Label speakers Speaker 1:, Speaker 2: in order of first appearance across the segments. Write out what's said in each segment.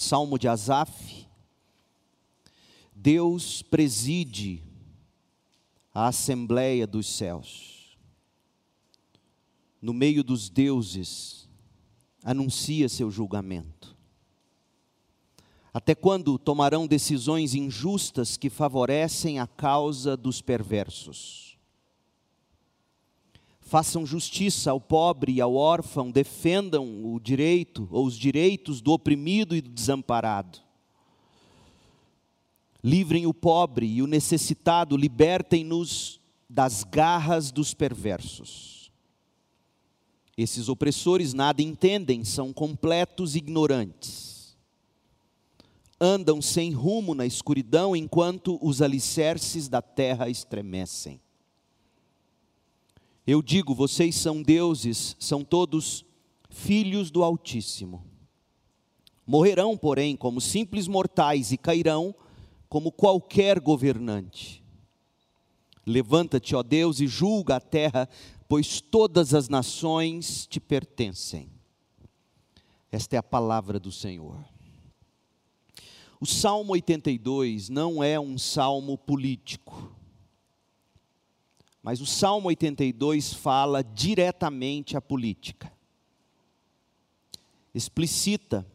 Speaker 1: Salmo de Asaf. Deus preside a assembleia dos céus. No meio dos deuses, anuncia seu julgamento. Até quando tomarão decisões injustas que favorecem a causa dos perversos? Façam justiça ao pobre e ao órfão, defendam o direito ou os direitos do oprimido e do desamparado. Livrem o pobre e o necessitado, libertem-nos das garras dos perversos. Esses opressores nada entendem, são completos ignorantes. Andam sem rumo na escuridão enquanto os alicerces da terra estremecem. Eu digo, vocês são deuses, são todos filhos do Altíssimo. Morrerão, porém, como simples mortais e cairão como qualquer governante. Levanta-te, ó Deus, e julga a terra, pois todas as nações te pertencem. Esta é a palavra do Senhor. O Salmo 82 não é um salmo político. Mas o Salmo 82 fala diretamente à política. Explicita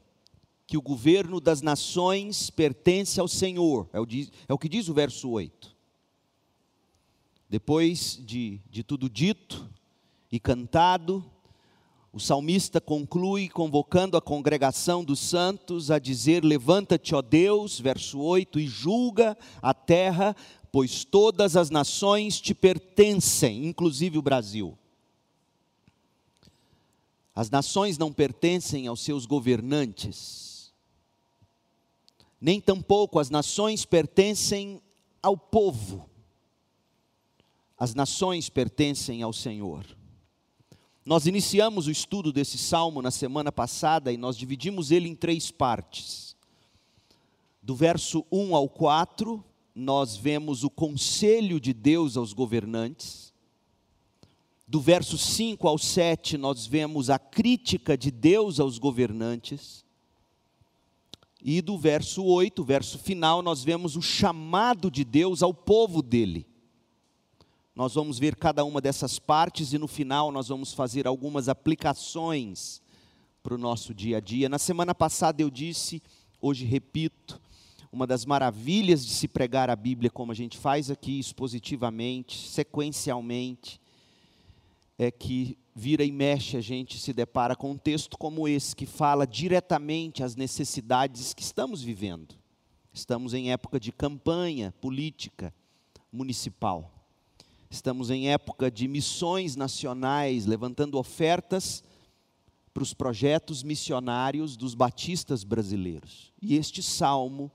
Speaker 1: que o governo das nações pertence ao Senhor, é o, é que diz o verso 8. Depois de, de tudo dito e cantado, o salmista conclui convocando a congregação dos santos a dizer: Levanta-te, ó Deus, verso 8, e julga a terra, pois todas as nações te pertencem, inclusive o Brasil. As nações não pertencem aos seus governantes, nem tampouco as nações pertencem ao povo. As nações pertencem ao Senhor. Nós iniciamos o estudo desse salmo na semana passada e nós dividimos ele em três partes. Do verso 1 ao 4, nós vemos o conselho de Deus aos governantes. Do verso 5 ao 7, nós vemos a crítica de Deus aos governantes. E do verso 8, verso final, nós vemos o chamado de Deus ao povo dele. Nós vamos ver cada uma dessas partes e no final nós vamos fazer algumas aplicações para o nosso dia a dia. Na semana passada eu disse, hoje repito, uma das maravilhas de se pregar a Bíblia, como a gente faz aqui, expositivamente, sequencialmente, é que vira e mexe a gente se depara com um texto como esse, que fala diretamente às necessidades que estamos vivendo. Estamos em época de campanha política municipal. Estamos em época de missões nacionais, levantando ofertas para os projetos missionários dos batistas brasileiros. E este salmo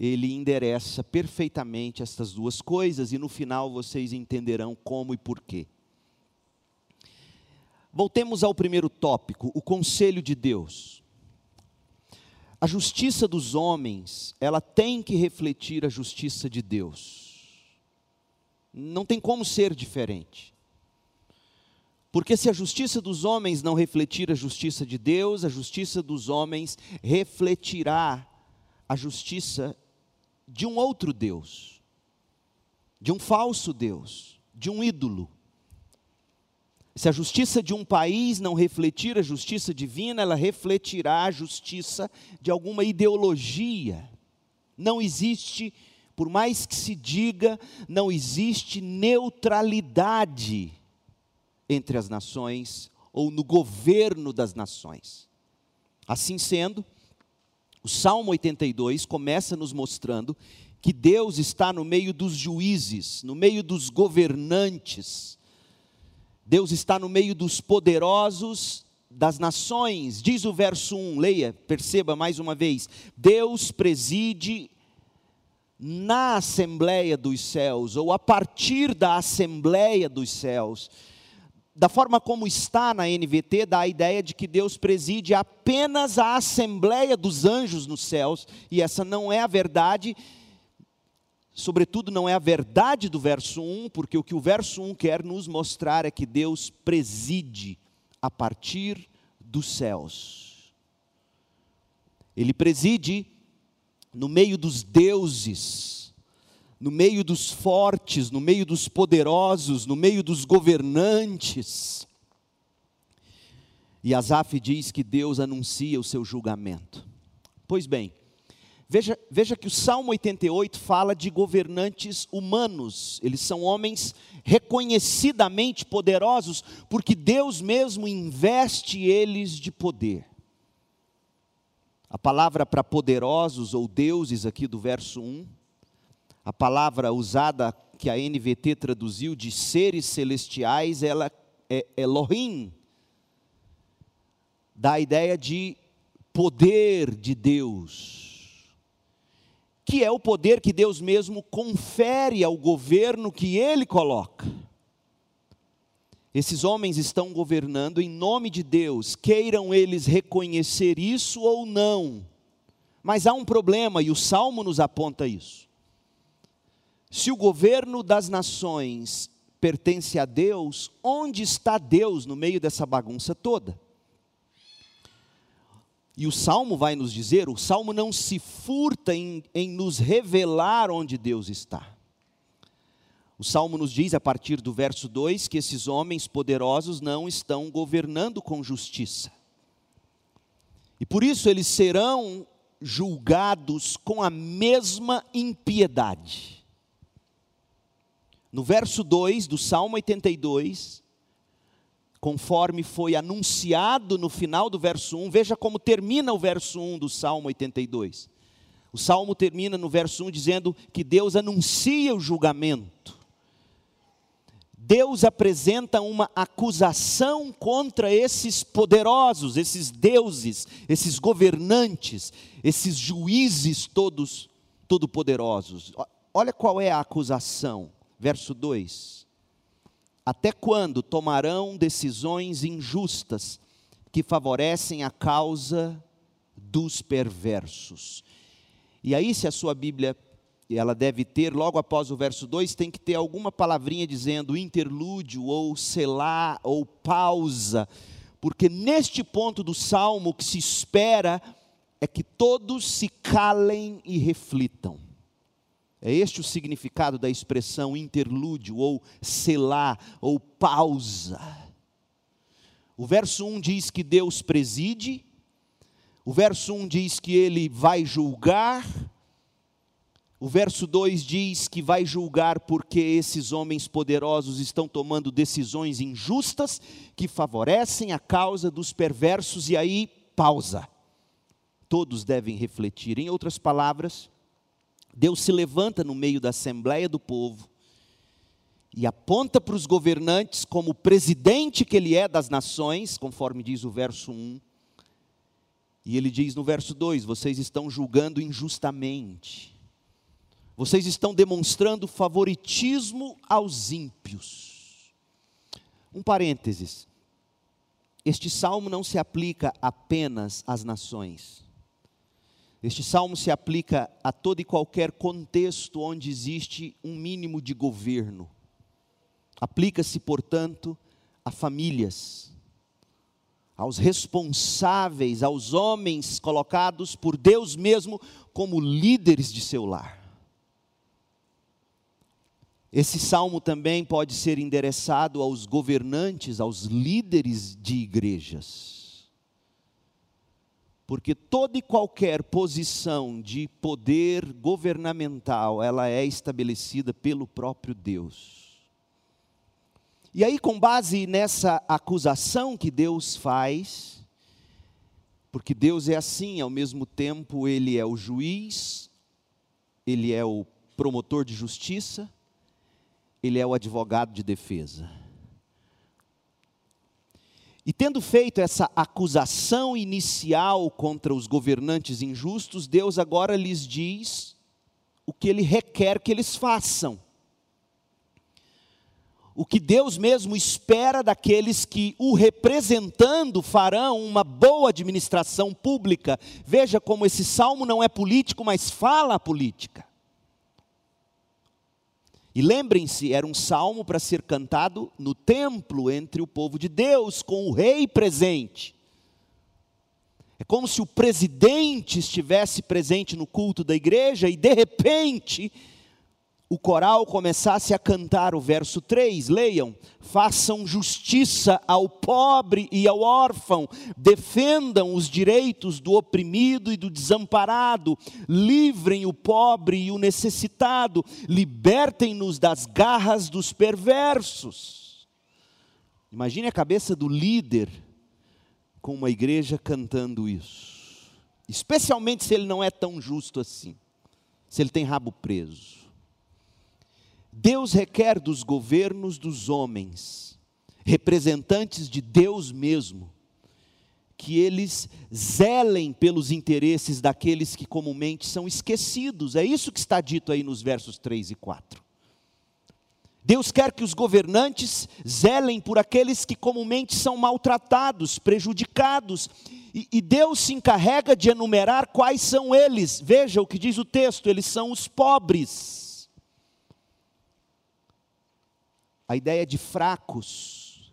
Speaker 1: ele endereça perfeitamente estas duas coisas e no final vocês entenderão como e porquê. Voltemos ao primeiro tópico, o conselho de Deus. A justiça dos homens, ela tem que refletir a justiça de Deus. Não tem como ser diferente. Porque se a justiça dos homens não refletir a justiça de Deus, a justiça dos homens refletirá a justiça de um outro Deus, de um falso Deus, de um ídolo. Se a justiça de um país não refletir a justiça divina, ela refletirá a justiça de alguma ideologia. Não existe, por mais que se diga, não existe neutralidade entre as nações ou no governo das nações. Assim sendo, o Salmo 82 começa nos mostrando que Deus está no meio dos juízes, no meio dos governantes. Deus está no meio dos poderosos das nações. Diz o verso 1, leia, perceba mais uma vez. Deus preside na Assembleia dos Céus, ou a partir da Assembleia dos Céus da forma como está na NVT, dá a ideia de que Deus preside apenas a assembleia dos anjos nos céus, e essa não é a verdade, sobretudo não é a verdade do verso 1, porque o que o verso 1 quer nos mostrar é que Deus preside a partir dos céus. Ele preside no meio dos deuses, no meio dos fortes, no meio dos poderosos, no meio dos governantes. E Asaf diz que Deus anuncia o seu julgamento. Pois bem, veja, veja que o Salmo 88 fala de governantes humanos, eles são homens reconhecidamente poderosos, porque Deus mesmo investe eles de poder. A palavra para poderosos ou deuses aqui do verso 1, a palavra usada que a NVT traduziu de seres celestiais, ela é Elohim, dá a ideia de poder de Deus, que é o poder que Deus mesmo confere ao governo que ele coloca. Esses homens estão governando em nome de Deus, queiram eles reconhecer isso ou não. Mas há um problema, e o Salmo nos aponta isso. Se o governo das nações pertence a Deus, onde está Deus no meio dessa bagunça toda? E o Salmo vai nos dizer: o Salmo não se furta em, em nos revelar onde Deus está. O Salmo nos diz, a partir do verso 2, que esses homens poderosos não estão governando com justiça. E por isso eles serão julgados com a mesma impiedade. No verso 2 do Salmo 82, conforme foi anunciado no final do verso 1, veja como termina o verso 1 do Salmo 82. O salmo termina no verso 1 dizendo que Deus anuncia o julgamento. Deus apresenta uma acusação contra esses poderosos, esses deuses, esses governantes, esses juízes todos todo-poderosos. Olha qual é a acusação. Verso 2: Até quando tomarão decisões injustas que favorecem a causa dos perversos? E aí, se a sua Bíblia ela deve ter, logo após o verso 2, tem que ter alguma palavrinha dizendo interlúdio, ou selar, ou pausa, porque neste ponto do salmo o que se espera é que todos se calem e reflitam. É este o significado da expressão interlúdio, ou selar, ou pausa. O verso 1 diz que Deus preside, o verso 1 diz que ele vai julgar, o verso 2 diz que vai julgar porque esses homens poderosos estão tomando decisões injustas que favorecem a causa dos perversos, e aí, pausa. Todos devem refletir. Em outras palavras, Deus se levanta no meio da assembleia do povo e aponta para os governantes como presidente que ele é das nações, conforme diz o verso 1. E ele diz no verso 2: vocês estão julgando injustamente vocês estão demonstrando favoritismo aos ímpios. Um parênteses. Este salmo não se aplica apenas às nações. Este salmo se aplica a todo e qualquer contexto onde existe um mínimo de governo. Aplica-se, portanto, a famílias, aos responsáveis, aos homens colocados por Deus mesmo como líderes de seu lar. Esse salmo também pode ser endereçado aos governantes, aos líderes de igrejas. Porque toda e qualquer posição de poder governamental, ela é estabelecida pelo próprio Deus. E aí, com base nessa acusação que Deus faz, porque Deus é assim, ao mesmo tempo, Ele é o juiz, Ele é o promotor de justiça, ele é o advogado de defesa. E tendo feito essa acusação inicial contra os governantes injustos, Deus agora lhes diz o que ele requer que eles façam. O que Deus mesmo espera daqueles que, o representando, farão uma boa administração pública. Veja como esse salmo não é político, mas fala a política. E lembrem-se, era um salmo para ser cantado no templo entre o povo de Deus, com o rei presente. É como se o presidente estivesse presente no culto da igreja e de repente o coral começasse a cantar o verso 3, leiam: façam justiça ao pobre e ao órfão, defendam os direitos do oprimido e do desamparado, livrem o pobre e o necessitado, libertem-nos das garras dos perversos. Imagine a cabeça do líder com uma igreja cantando isso, especialmente se ele não é tão justo assim, se ele tem rabo preso. Deus requer dos governos dos homens, representantes de Deus mesmo, que eles zelem pelos interesses daqueles que comumente são esquecidos. É isso que está dito aí nos versos 3 e 4. Deus quer que os governantes zelem por aqueles que comumente são maltratados, prejudicados, e, e, Deus se encarrega de enumerar quais são eles. Veja o que diz o texto: eles são os pobres a ideia de fracos,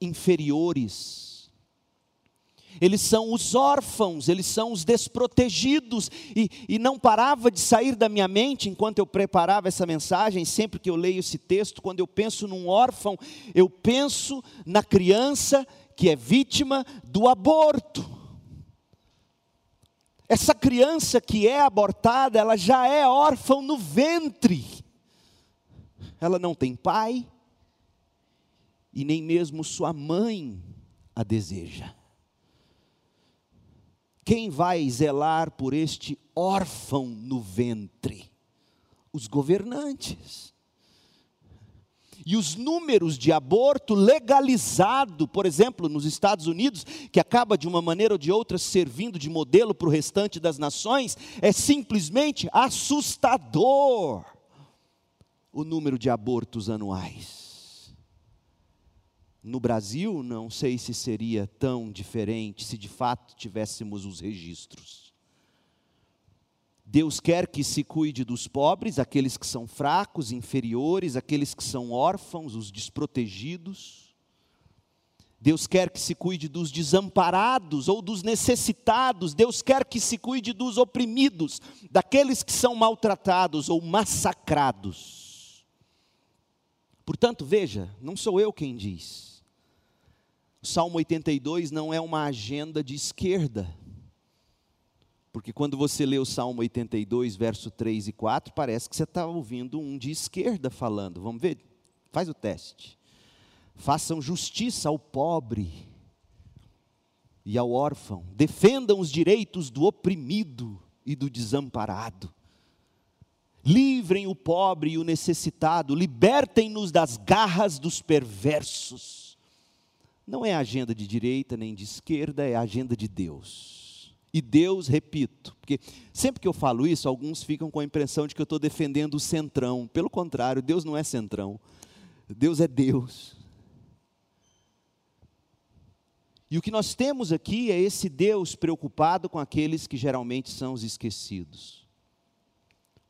Speaker 1: inferiores. Eles são os órfãos, eles são os desprotegidos, e, e não parava de sair da minha mente enquanto eu preparava essa mensagem, sempre que eu leio esse texto, quando eu penso num órfão, eu penso na criança que é vítima do aborto. Essa criança que é abortada, ela já é órfã no ventre ela não tem pai e nem mesmo sua mãe a deseja. Quem vai zelar por este órfão no ventre? Os governantes. E os números de aborto legalizado, por exemplo, nos Estados Unidos, que acaba de uma maneira ou de outra servindo de modelo para o restante das nações, é simplesmente assustador o número de abortos anuais. No Brasil, não sei se seria tão diferente se de fato tivéssemos os registros. Deus quer que se cuide dos pobres, aqueles que são fracos, inferiores, aqueles que são órfãos, os desprotegidos. Deus quer que se cuide dos desamparados ou dos necessitados. Deus quer que se cuide dos oprimidos, daqueles que são maltratados ou massacrados. Portanto, veja, não sou eu quem diz. O Salmo 82 não é uma agenda de esquerda. Porque quando você lê o Salmo 82, verso 3 e 4, parece que você está ouvindo um de esquerda falando. Vamos ver? Faz o teste. Façam justiça ao pobre e ao órfão. Defendam os direitos do oprimido e do desamparado livrem o pobre e o necessitado, libertem-nos das garras dos perversos. Não é agenda de direita nem de esquerda, é agenda de Deus. E Deus, repito, porque sempre que eu falo isso, alguns ficam com a impressão de que eu estou defendendo o centrão. Pelo contrário, Deus não é centrão. Deus é Deus. E o que nós temos aqui é esse Deus preocupado com aqueles que geralmente são os esquecidos.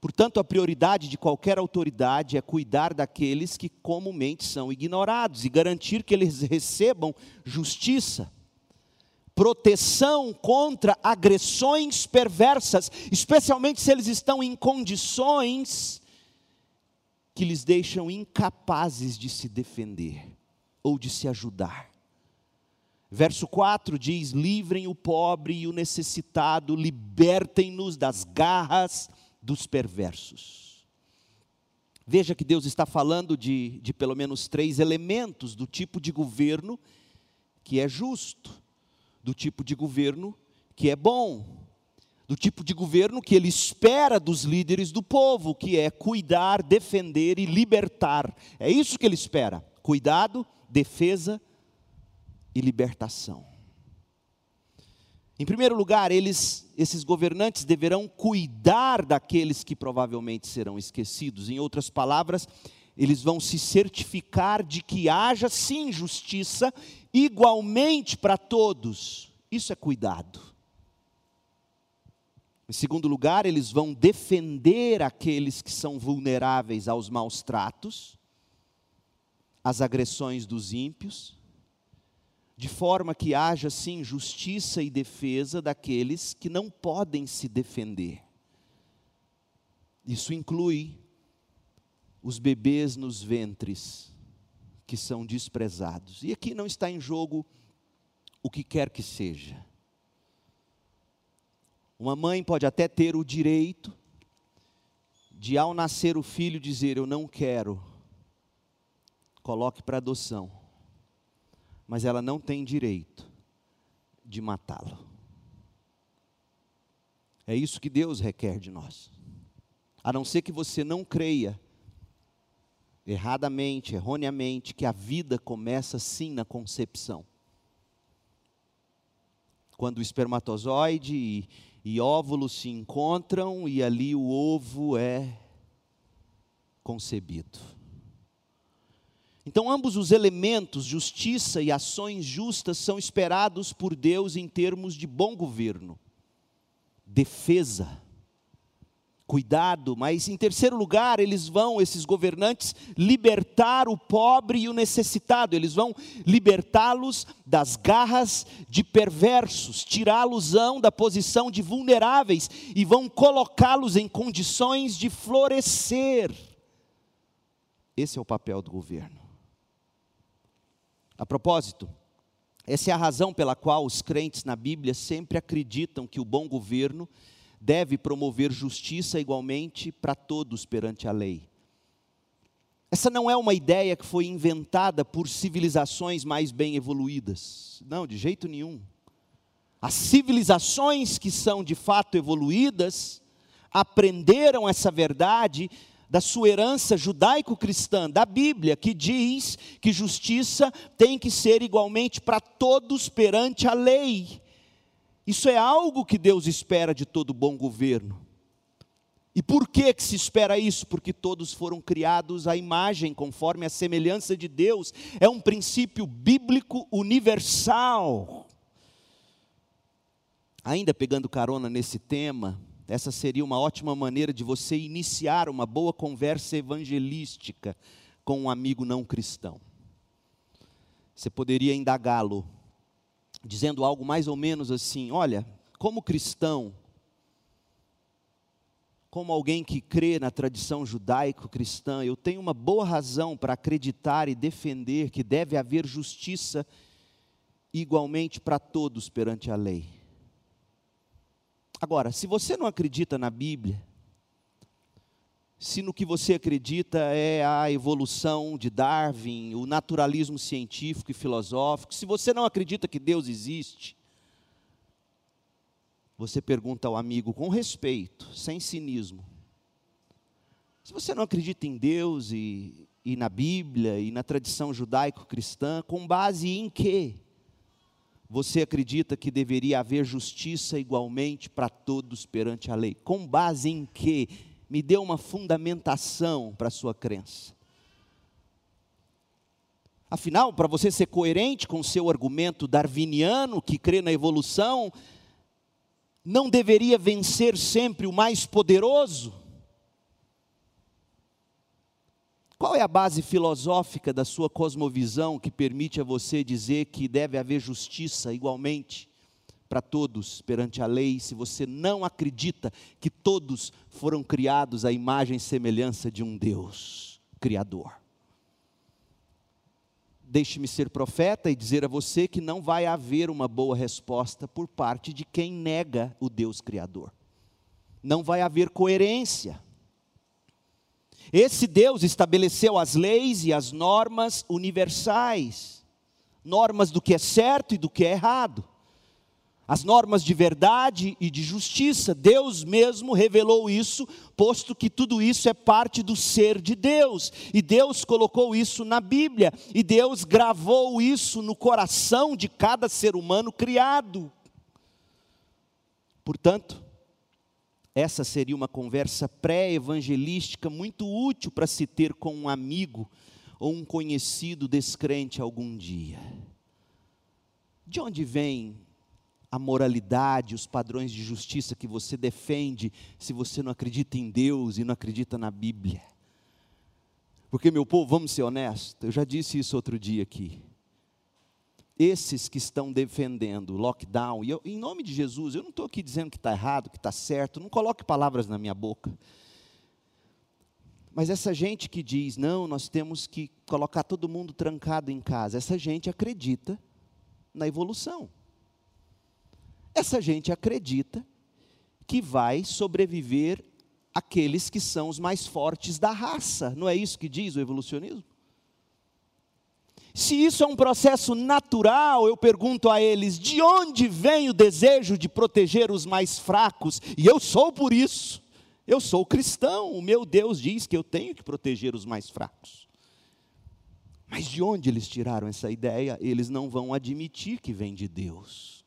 Speaker 1: Portanto, a prioridade de qualquer autoridade é cuidar daqueles que comumente são ignorados e garantir que eles recebam justiça, proteção contra agressões perversas, especialmente se eles estão em condições que lhes deixam incapazes de se defender ou de se ajudar. Verso 4 diz: Livrem o pobre e o necessitado, libertem-nos das garras dos perversos. Veja que Deus está falando de, de pelo menos três elementos do tipo de governo que é justo, do tipo de governo que é bom, do tipo de governo que ele espera dos líderes do povo, que é cuidar, defender e libertar. É isso que ele espera: cuidado, defesa e libertação. Em primeiro lugar, eles, esses governantes deverão cuidar daqueles que provavelmente serão esquecidos. Em outras palavras, eles vão se certificar de que haja sim justiça igualmente para todos. Isso é cuidado. Em segundo lugar, eles vão defender aqueles que são vulneráveis aos maus tratos, às agressões dos ímpios de forma que haja sim justiça e defesa daqueles que não podem se defender. Isso inclui os bebês nos ventres que são desprezados. E aqui não está em jogo o que quer que seja. Uma mãe pode até ter o direito de, ao nascer o filho, dizer: Eu não quero, coloque para adoção. Mas ela não tem direito de matá-lo. É isso que Deus requer de nós. A não ser que você não creia, erradamente, erroneamente, que a vida começa sim na concepção. Quando o espermatozoide e, e óvulo se encontram e ali o ovo é concebido. Então, ambos os elementos, justiça e ações justas, são esperados por Deus em termos de bom governo, defesa, cuidado, mas em terceiro lugar, eles vão, esses governantes, libertar o pobre e o necessitado, eles vão libertá-los das garras de perversos, tirá-los-ão da posição de vulneráveis e vão colocá-los em condições de florescer. Esse é o papel do governo. A propósito, essa é a razão pela qual os crentes na Bíblia sempre acreditam que o bom governo deve promover justiça igualmente para todos perante a lei. Essa não é uma ideia que foi inventada por civilizações mais bem evoluídas. Não, de jeito nenhum. As civilizações que são de fato evoluídas aprenderam essa verdade da sua herança judaico-cristã, da Bíblia, que diz que justiça tem que ser igualmente para todos perante a lei. Isso é algo que Deus espera de todo bom governo. E por que, que se espera isso? Porque todos foram criados à imagem, conforme a semelhança de Deus. É um princípio bíblico universal. Ainda pegando carona nesse tema, essa seria uma ótima maneira de você iniciar uma boa conversa evangelística com um amigo não cristão. Você poderia indagá-lo dizendo algo mais ou menos assim: olha, como cristão, como alguém que crê na tradição judaico-cristã, eu tenho uma boa razão para acreditar e defender que deve haver justiça igualmente para todos perante a lei. Agora, se você não acredita na Bíblia, se no que você acredita é a evolução de Darwin, o naturalismo científico e filosófico, se você não acredita que Deus existe, você pergunta ao amigo com respeito, sem cinismo. Se você não acredita em Deus e, e na Bíblia e na tradição judaico-cristã, com base em quê? Você acredita que deveria haver justiça igualmente para todos perante a lei? Com base em quê? me dê uma fundamentação para a sua crença. Afinal, para você ser coerente com o seu argumento darwiniano, que crê na evolução, não deveria vencer sempre o mais poderoso? Qual é a base filosófica da sua cosmovisão que permite a você dizer que deve haver justiça igualmente para todos perante a lei, se você não acredita que todos foram criados à imagem e semelhança de um Deus Criador. Deixe-me ser profeta e dizer a você que não vai haver uma boa resposta por parte de quem nega o Deus Criador. Não vai haver coerência. Esse Deus estabeleceu as leis e as normas universais, normas do que é certo e do que é errado as normas de verdade e de justiça. Deus mesmo revelou isso, posto que tudo isso é parte do ser de Deus. E Deus colocou isso na Bíblia, e Deus gravou isso no coração de cada ser humano criado. Portanto, essa seria uma conversa pré-evangelística muito útil para se ter com um amigo ou um conhecido descrente algum dia. De onde vem a moralidade, os padrões de justiça que você defende, se você não acredita em Deus e não acredita na Bíblia. Porque, meu povo, vamos ser honestos, eu já disse isso outro dia aqui. Esses que estão defendendo lockdown, e eu, em nome de Jesus, eu não estou aqui dizendo que está errado, que está certo, não coloque palavras na minha boca. Mas essa gente que diz, não, nós temos que colocar todo mundo trancado em casa, essa gente acredita na evolução. Essa gente acredita que vai sobreviver aqueles que são os mais fortes da raça. Não é isso que diz o evolucionismo? Se isso é um processo natural, eu pergunto a eles: de onde vem o desejo de proteger os mais fracos? E eu sou por isso. Eu sou cristão, o meu Deus diz que eu tenho que proteger os mais fracos. Mas de onde eles tiraram essa ideia? Eles não vão admitir que vem de Deus.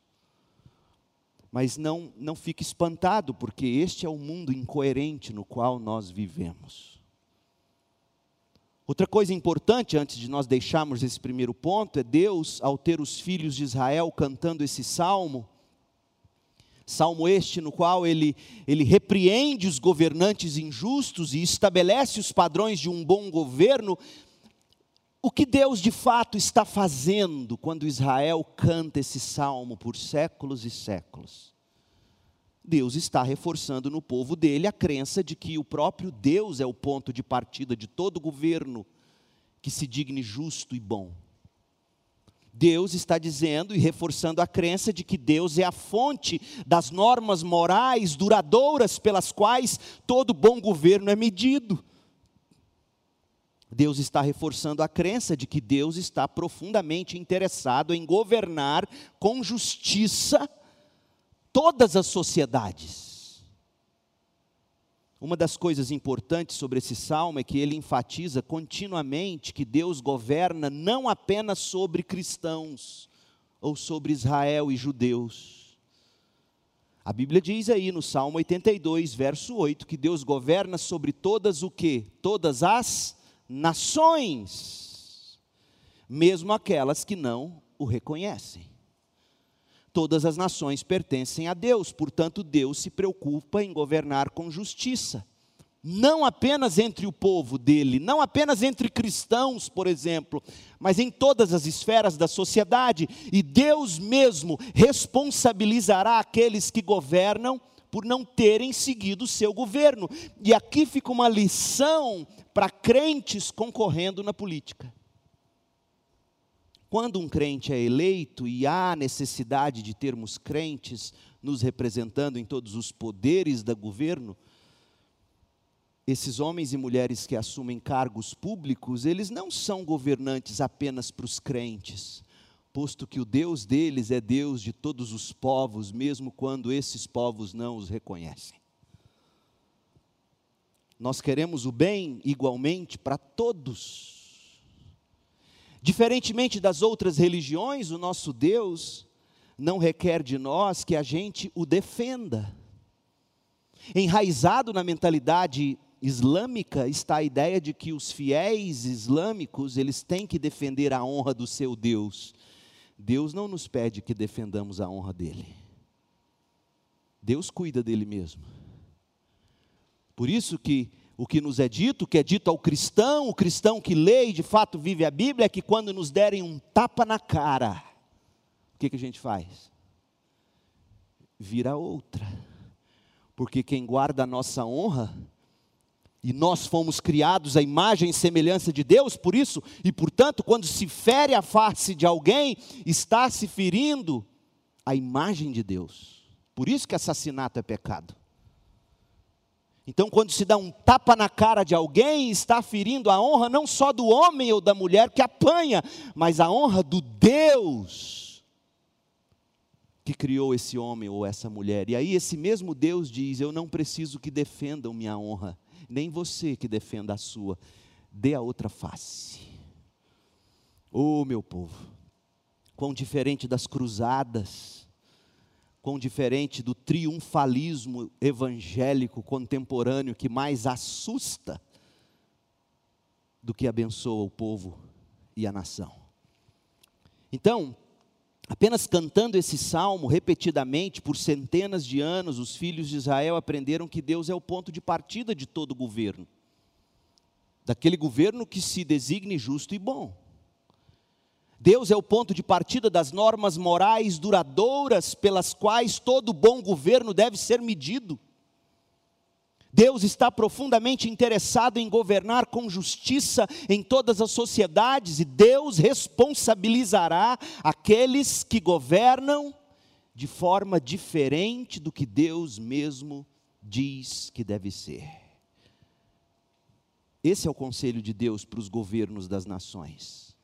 Speaker 1: Mas não, não fique espantado, porque este é o mundo incoerente no qual nós vivemos. Outra coisa importante, antes de nós deixarmos esse primeiro ponto, é Deus, ao ter os filhos de Israel cantando esse salmo, Salmo este no qual ele, ele repreende os governantes injustos e estabelece os padrões de um bom governo. O que Deus de fato está fazendo quando Israel canta esse salmo por séculos e séculos? Deus está reforçando no povo dele a crença de que o próprio Deus é o ponto de partida de todo governo que se digne justo e bom. Deus está dizendo e reforçando a crença de que Deus é a fonte das normas morais duradouras pelas quais todo bom governo é medido. Deus está reforçando a crença de que Deus está profundamente interessado em governar com justiça todas as sociedades. Uma das coisas importantes sobre esse salmo é que ele enfatiza continuamente que Deus governa não apenas sobre cristãos ou sobre Israel e judeus. A Bíblia diz aí no Salmo 82, verso 8, que Deus governa sobre todas o que? Todas as nações, mesmo aquelas que não o reconhecem todas as nações pertencem a Deus, portanto, Deus se preocupa em governar com justiça. Não apenas entre o povo dele, não apenas entre cristãos, por exemplo, mas em todas as esferas da sociedade, e Deus mesmo responsabilizará aqueles que governam por não terem seguido o seu governo. E aqui fica uma lição para crentes concorrendo na política. Quando um crente é eleito e há necessidade de termos crentes nos representando em todos os poderes do governo, esses homens e mulheres que assumem cargos públicos, eles não são governantes apenas para os crentes, posto que o Deus deles é Deus de todos os povos, mesmo quando esses povos não os reconhecem. Nós queremos o bem igualmente para todos Diferentemente das outras religiões, o nosso Deus não requer de nós que a gente o defenda. Enraizado na mentalidade islâmica está a ideia de que os fiéis islâmicos, eles têm que defender a honra do seu Deus. Deus não nos pede que defendamos a honra dele. Deus cuida dele mesmo. Por isso que o que nos é dito, o que é dito ao cristão, o cristão que lê e de fato vive a Bíblia, é que quando nos derem um tapa na cara, o que, que a gente faz? Vira outra. Porque quem guarda a nossa honra, e nós fomos criados à imagem e semelhança de Deus, por isso, e portanto, quando se fere a face de alguém, está se ferindo a imagem de Deus. Por isso que assassinato é pecado. Então, quando se dá um tapa na cara de alguém, está ferindo a honra não só do homem ou da mulher que apanha, mas a honra do Deus que criou esse homem ou essa mulher. E aí, esse mesmo Deus diz: Eu não preciso que defendam minha honra, nem você que defenda a sua, dê a outra face. Oh, meu povo, quão diferente das cruzadas, quão diferente do triunfalismo evangélico contemporâneo que mais assusta do que abençoa o povo e a nação. Então, apenas cantando esse salmo repetidamente por centenas de anos, os filhos de Israel aprenderam que Deus é o ponto de partida de todo governo. Daquele governo que se designe justo e bom. Deus é o ponto de partida das normas morais duradouras pelas quais todo bom governo deve ser medido. Deus está profundamente interessado em governar com justiça em todas as sociedades e Deus responsabilizará aqueles que governam de forma diferente do que Deus mesmo diz que deve ser. Esse é o conselho de Deus para os governos das nações.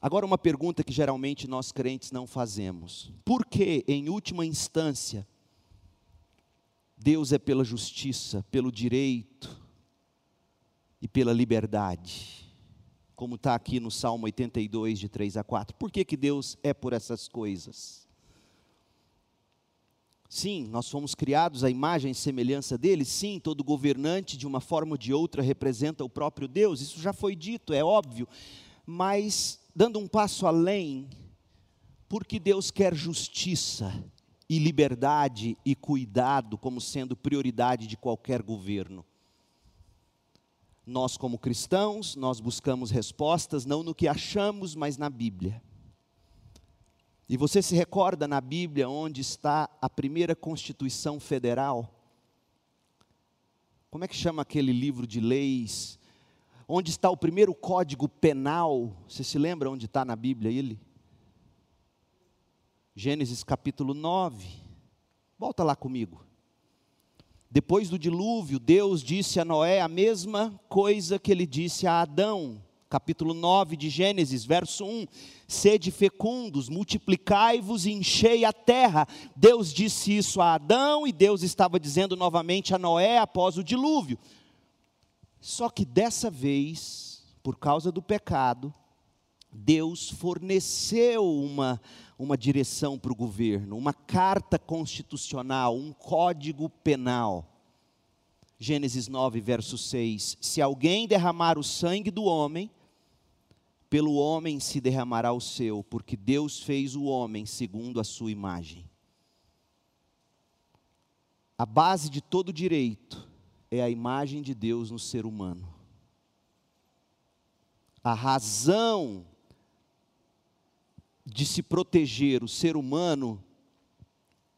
Speaker 1: Agora, uma pergunta que geralmente nós crentes não fazemos: por que, em última instância, Deus é pela justiça, pelo direito e pela liberdade? Como está aqui no Salmo 82, de 3 a 4. Por que, que Deus é por essas coisas? Sim, nós fomos criados à imagem e semelhança dele. Sim, todo governante, de uma forma ou de outra, representa o próprio Deus. Isso já foi dito, é óbvio. Mas dando um passo além, porque Deus quer justiça e liberdade e cuidado como sendo prioridade de qualquer governo. Nós, como cristãos, nós buscamos respostas não no que achamos, mas na Bíblia. E você se recorda na Bíblia onde está a primeira Constituição Federal? Como é que chama aquele livro de leis onde está o primeiro código penal. Você se lembra onde está na Bíblia ele? Gênesis capítulo 9. Volta lá comigo. Depois do dilúvio, Deus disse a Noé a mesma coisa que ele disse a Adão. Capítulo 9 de Gênesis, verso 1: Sede fecundos, multiplicai-vos e enchei a terra. Deus disse isso a Adão e Deus estava dizendo novamente a Noé após o dilúvio. Só que dessa vez, por causa do pecado, Deus forneceu uma, uma direção para o governo, uma carta constitucional, um código penal. Gênesis 9, verso 6: Se alguém derramar o sangue do homem, pelo homem se derramará o seu, porque Deus fez o homem segundo a sua imagem. A base de todo direito é a imagem de Deus no ser humano. A razão de se proteger o ser humano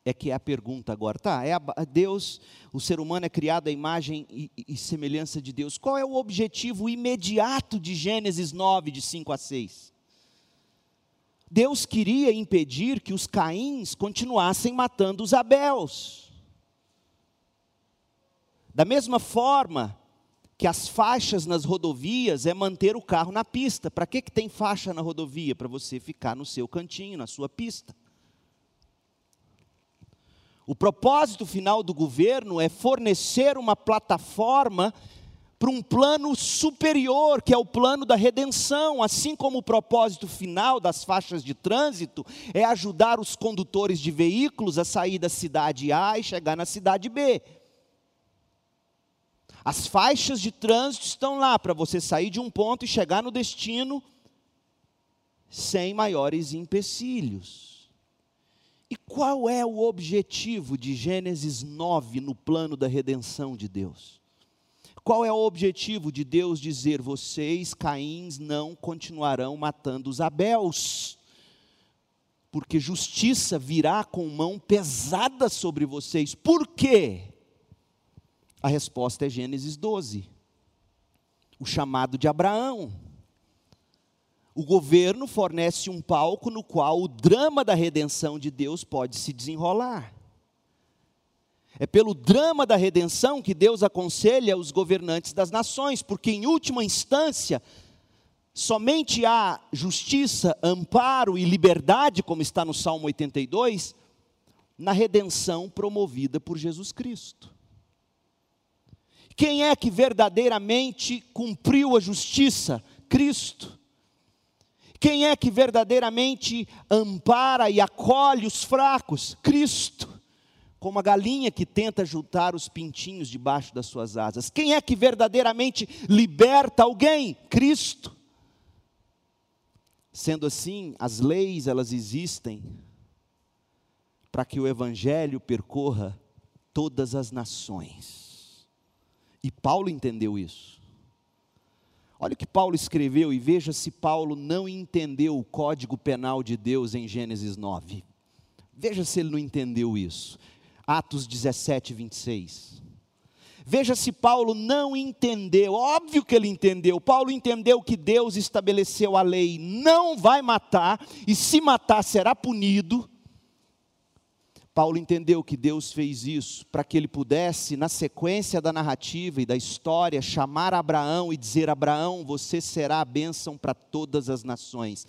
Speaker 1: é que é a pergunta agora, tá? É a, Deus, o ser humano é criado à imagem e, e, semelhança de Deus. Qual é o objetivo imediato de Gênesis 9, de 5 a 6? Deus queria impedir que os Caíns continuassem matando os Abéus. Da mesma forma que as faixas nas rodovias é manter o carro na pista. Para que, que tem faixa na rodovia? Para você ficar no seu cantinho, na sua pista. O propósito final do governo é fornecer uma plataforma para um plano superior, que é o plano da redenção, assim como o propósito final das faixas de trânsito é ajudar os condutores de veículos a sair da cidade A e chegar na cidade B. As faixas de trânsito estão lá para você sair de um ponto e chegar no destino sem maiores empecilhos. E qual é o objetivo de Gênesis 9 no plano da redenção de Deus? Qual é o objetivo de Deus dizer: vocês, Caíns, não continuarão matando os Abéus? Porque justiça virá com mão pesada sobre vocês. Por quê? A resposta é Gênesis 12. O chamado de Abraão. O governo fornece um palco no qual o drama da redenção de Deus pode se desenrolar. É pelo drama da redenção que Deus aconselha os governantes das nações, porque em última instância, somente há justiça, amparo e liberdade, como está no Salmo 82, na redenção promovida por Jesus Cristo. Quem é que verdadeiramente cumpriu a justiça? Cristo. Quem é que verdadeiramente ampara e acolhe os fracos? Cristo. Como a galinha que tenta juntar os pintinhos debaixo das suas asas. Quem é que verdadeiramente liberta alguém? Cristo. Sendo assim, as leis elas existem para que o evangelho percorra todas as nações. E Paulo entendeu isso. Olha o que Paulo escreveu e veja se Paulo não entendeu o código penal de Deus em Gênesis 9. Veja se ele não entendeu isso. Atos 17, 26. Veja se Paulo não entendeu, óbvio que ele entendeu. Paulo entendeu que Deus estabeleceu a lei: não vai matar, e se matar será punido. Paulo entendeu que Deus fez isso para que ele pudesse, na sequência da narrativa e da história, chamar Abraão e dizer: Abraão, você será a bênção para todas as nações.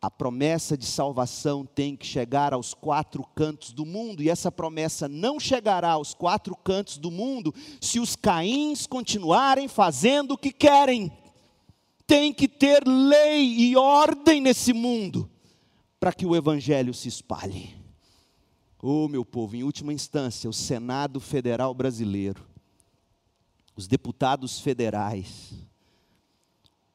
Speaker 1: A promessa de salvação tem que chegar aos quatro cantos do mundo, e essa promessa não chegará aos quatro cantos do mundo se os caíns continuarem fazendo o que querem. Tem que ter lei e ordem nesse mundo para que o evangelho se espalhe. Oh, meu povo, em última instância, o Senado Federal Brasileiro, os deputados federais,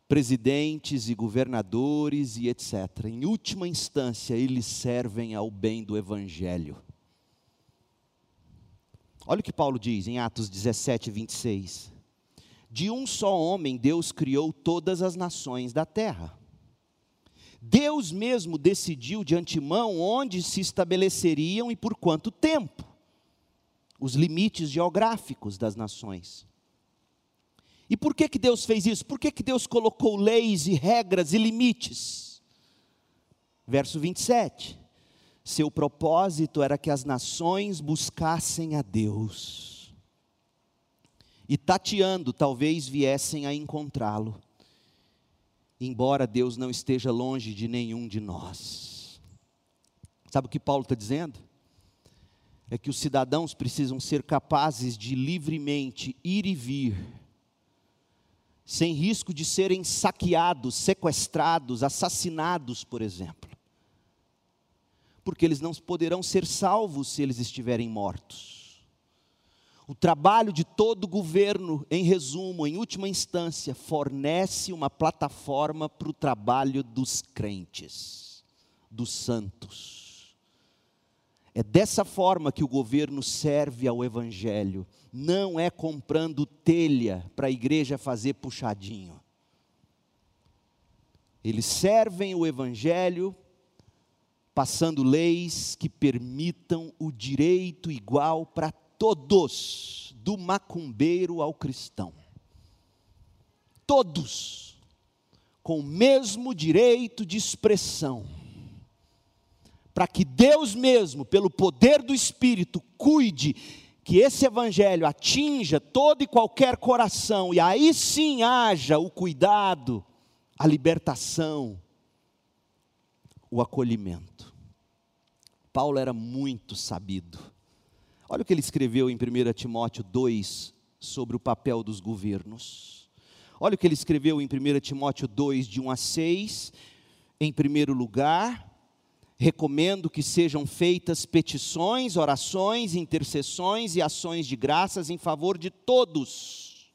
Speaker 1: presidentes e governadores e etc. Em última instância, eles servem ao bem do Evangelho. Olha o que Paulo diz em Atos 17, 26. De um só homem Deus criou todas as nações da terra Deus mesmo decidiu de antemão onde se estabeleceriam e por quanto tempo os limites geográficos das nações. E por que, que Deus fez isso? Por que, que Deus colocou leis e regras e limites? Verso 27. Seu propósito era que as nações buscassem a Deus. E tateando, talvez viessem a encontrá-lo embora Deus não esteja longe de nenhum de nós. Sabe o que Paulo está dizendo? É que os cidadãos precisam ser capazes de livremente ir e vir, sem risco de serem saqueados, sequestrados, assassinados, por exemplo. Porque eles não poderão ser salvos se eles estiverem mortos. O trabalho de todo governo, em resumo, em última instância, fornece uma plataforma para o trabalho dos crentes, dos santos. É dessa forma que o governo serve ao Evangelho, não é comprando telha para a igreja fazer puxadinho. Eles servem o Evangelho passando leis que permitam o direito igual para todos, do macumbeiro ao cristão. Todos, com o mesmo direito de expressão. Para que Deus mesmo, pelo poder do Espírito, cuide que esse evangelho atinja todo e qualquer coração, e aí sim haja o cuidado, a libertação, o acolhimento. Paulo era muito sabido. Olha o que ele escreveu em 1 Timóteo 2 sobre o papel dos governos. Olha o que ele escreveu em 1 Timóteo 2, de 1 a 6. Em primeiro lugar, recomendo que sejam feitas petições, orações, intercessões e ações de graças em favor de todos,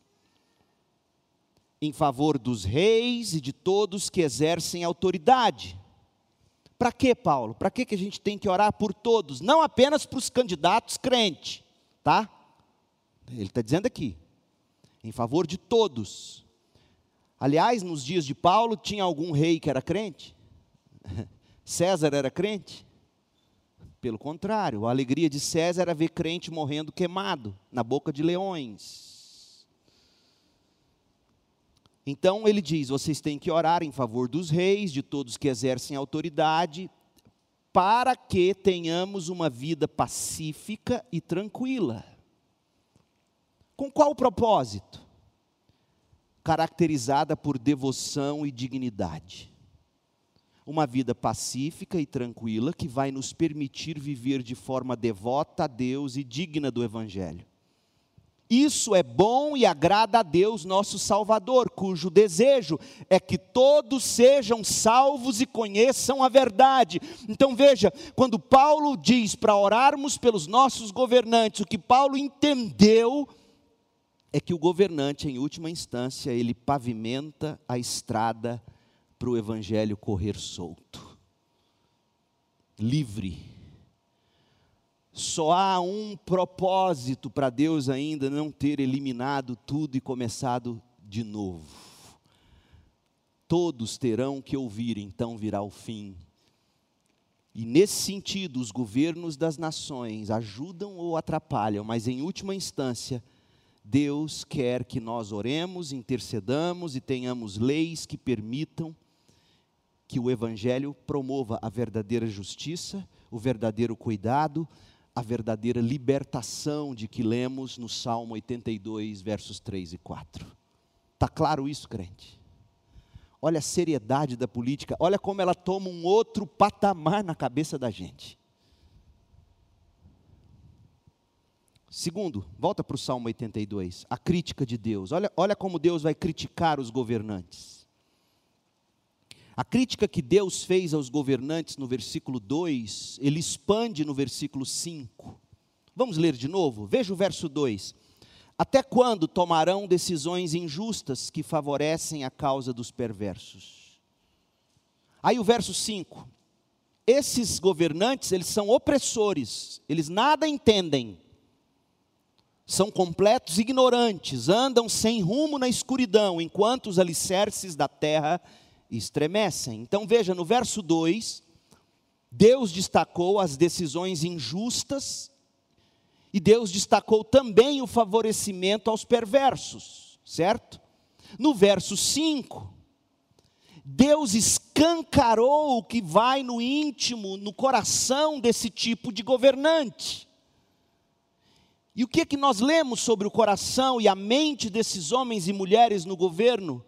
Speaker 1: em favor dos reis e de todos que exercem autoridade para que, Paulo? Para que a gente tem que orar por todos? Não apenas para os candidatos crentes, tá? Ele está dizendo aqui, em favor de todos. Aliás, nos dias de Paulo, tinha algum rei que era crente? César era crente? Pelo contrário, a alegria de César era ver crente morrendo queimado na boca de leões. Então ele diz: vocês têm que orar em favor dos reis, de todos que exercem autoridade, para que tenhamos uma vida pacífica e tranquila. Com qual propósito? Caracterizada por devoção e dignidade. Uma vida pacífica e tranquila que vai nos permitir viver de forma devota a Deus e digna do Evangelho. Isso é bom e agrada a Deus, nosso Salvador, cujo desejo é que todos sejam salvos e conheçam a verdade. Então veja, quando Paulo diz para orarmos pelos nossos governantes, o que Paulo entendeu é que o governante, em última instância, ele pavimenta a estrada para o evangelho correr solto, livre só há um propósito para Deus ainda não ter eliminado tudo e começado de novo. todos terão que ouvir, então virá o fim. E nesse sentido, os governos das nações ajudam ou atrapalham, mas em última instância, Deus quer que nós oremos, intercedamos e tenhamos leis que permitam que o Evangelho promova a verdadeira justiça, o verdadeiro cuidado, a verdadeira libertação de que lemos no Salmo 82, versos 3 e 4. Está claro isso, crente? Olha a seriedade da política, olha como ela toma um outro patamar na cabeça da gente. Segundo, volta para o Salmo 82, a crítica de Deus. Olha, olha como Deus vai criticar os governantes. A crítica que Deus fez aos governantes no versículo 2, ele expande no versículo 5. Vamos ler de novo? Veja o verso 2. Até quando tomarão decisões injustas que favorecem a causa dos perversos? Aí o verso 5. Esses governantes, eles são opressores, eles nada entendem. São completos ignorantes, andam sem rumo na escuridão, enquanto os alicerces da terra estremecem. Então veja, no verso 2, Deus destacou as decisões injustas e Deus destacou também o favorecimento aos perversos, certo? No verso 5, Deus escancarou o que vai no íntimo, no coração desse tipo de governante. E o que é que nós lemos sobre o coração e a mente desses homens e mulheres no governo?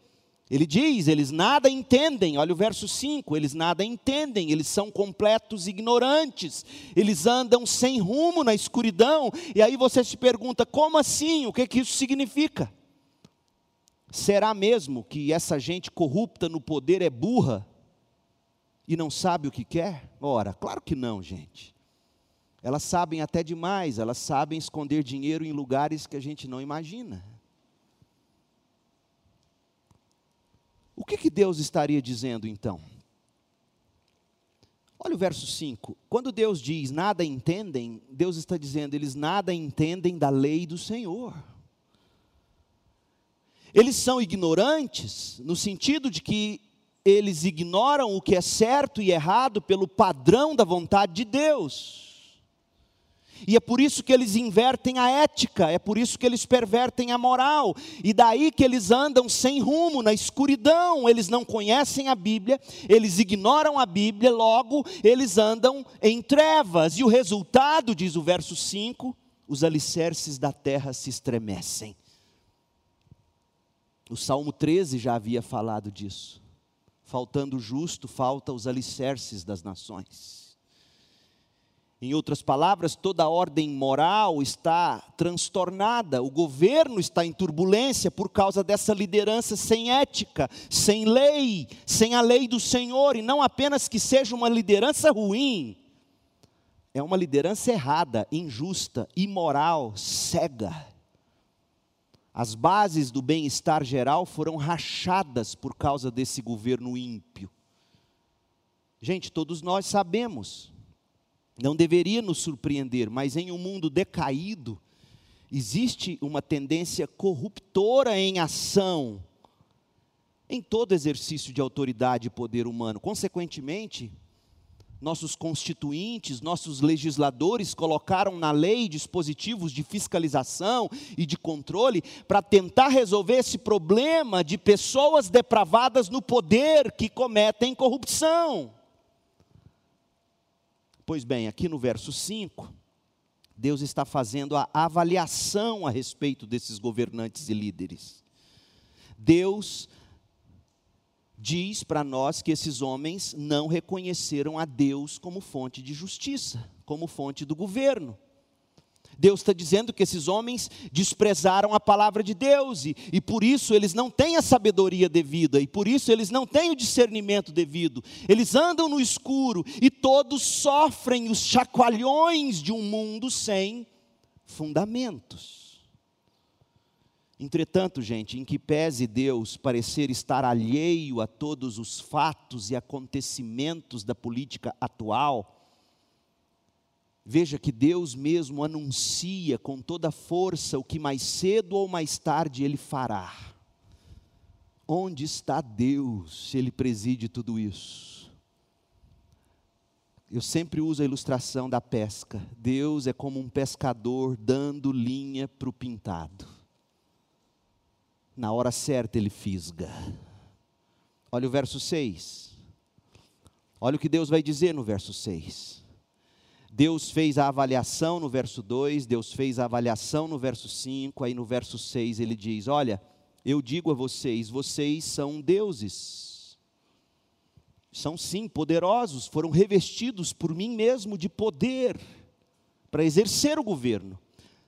Speaker 1: Ele diz: eles nada entendem, olha o verso 5: eles nada entendem, eles são completos ignorantes, eles andam sem rumo na escuridão, e aí você se pergunta: como assim? O que, que isso significa? Será mesmo que essa gente corrupta no poder é burra e não sabe o que quer? Ora, claro que não, gente. Elas sabem até demais, elas sabem esconder dinheiro em lugares que a gente não imagina. O que, que Deus estaria dizendo então? Olha o verso 5. Quando Deus diz nada entendem, Deus está dizendo, eles nada entendem da lei do Senhor. Eles são ignorantes, no sentido de que eles ignoram o que é certo e errado pelo padrão da vontade de Deus. E é por isso que eles invertem a ética, é por isso que eles pervertem a moral, e daí que eles andam sem rumo, na escuridão, eles não conhecem a Bíblia, eles ignoram a Bíblia, logo eles andam em trevas, e o resultado, diz o verso 5, os alicerces da terra se estremecem. O Salmo 13 já havia falado disso. Faltando o justo, falta os alicerces das nações. Em outras palavras, toda a ordem moral está transtornada, o governo está em turbulência por causa dessa liderança sem ética, sem lei, sem a lei do Senhor, e não apenas que seja uma liderança ruim, é uma liderança errada, injusta, imoral, cega. As bases do bem-estar geral foram rachadas por causa desse governo ímpio. Gente, todos nós sabemos não deveria nos surpreender, mas em um mundo decaído, existe uma tendência corruptora em ação em todo exercício de autoridade e poder humano. Consequentemente, nossos constituintes, nossos legisladores colocaram na lei dispositivos de fiscalização e de controle para tentar resolver esse problema de pessoas depravadas no poder que cometem corrupção. Pois bem, aqui no verso 5, Deus está fazendo a avaliação a respeito desses governantes e líderes. Deus diz para nós que esses homens não reconheceram a Deus como fonte de justiça, como fonte do governo. Deus está dizendo que esses homens desprezaram a palavra de Deus e, e por isso eles não têm a sabedoria devida e por isso eles não têm o discernimento devido. Eles andam no escuro e todos sofrem os chacoalhões de um mundo sem fundamentos. Entretanto, gente, em que pese Deus parecer estar alheio a todos os fatos e acontecimentos da política atual, Veja que Deus mesmo anuncia com toda força o que mais cedo ou mais tarde Ele fará. Onde está Deus se Ele preside tudo isso? Eu sempre uso a ilustração da pesca. Deus é como um pescador dando linha para o pintado. Na hora certa ele fisga. Olha o verso 6. Olha o que Deus vai dizer no verso 6. Deus fez a avaliação no verso 2, Deus fez a avaliação no verso 5, aí no verso 6 ele diz: Olha, eu digo a vocês: vocês são deuses. São sim poderosos, foram revestidos por mim mesmo de poder para exercer o governo.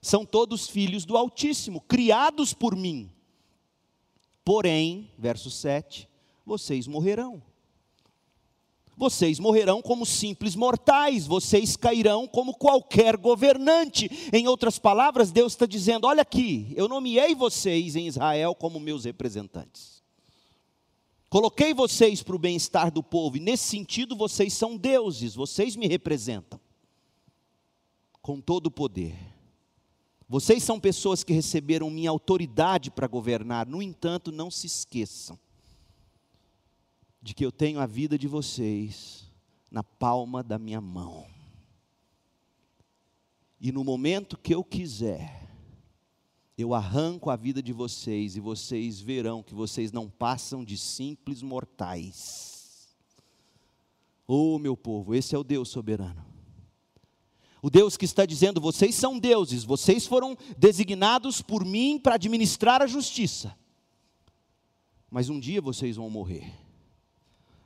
Speaker 1: São todos filhos do Altíssimo, criados por mim. Porém, verso 7, vocês morrerão. Vocês morrerão como simples mortais, vocês cairão como qualquer governante. Em outras palavras, Deus está dizendo: olha aqui, eu nomeei vocês em Israel como meus representantes. Coloquei vocês para o bem-estar do povo, e nesse sentido vocês são deuses, vocês me representam com todo o poder. Vocês são pessoas que receberam minha autoridade para governar, no entanto, não se esqueçam de que eu tenho a vida de vocês na palma da minha mão. E no momento que eu quiser, eu arranco a vida de vocês e vocês verão que vocês não passam de simples mortais. Oh, meu povo, esse é o Deus soberano. O Deus que está dizendo: vocês são deuses, vocês foram designados por mim para administrar a justiça. Mas um dia vocês vão morrer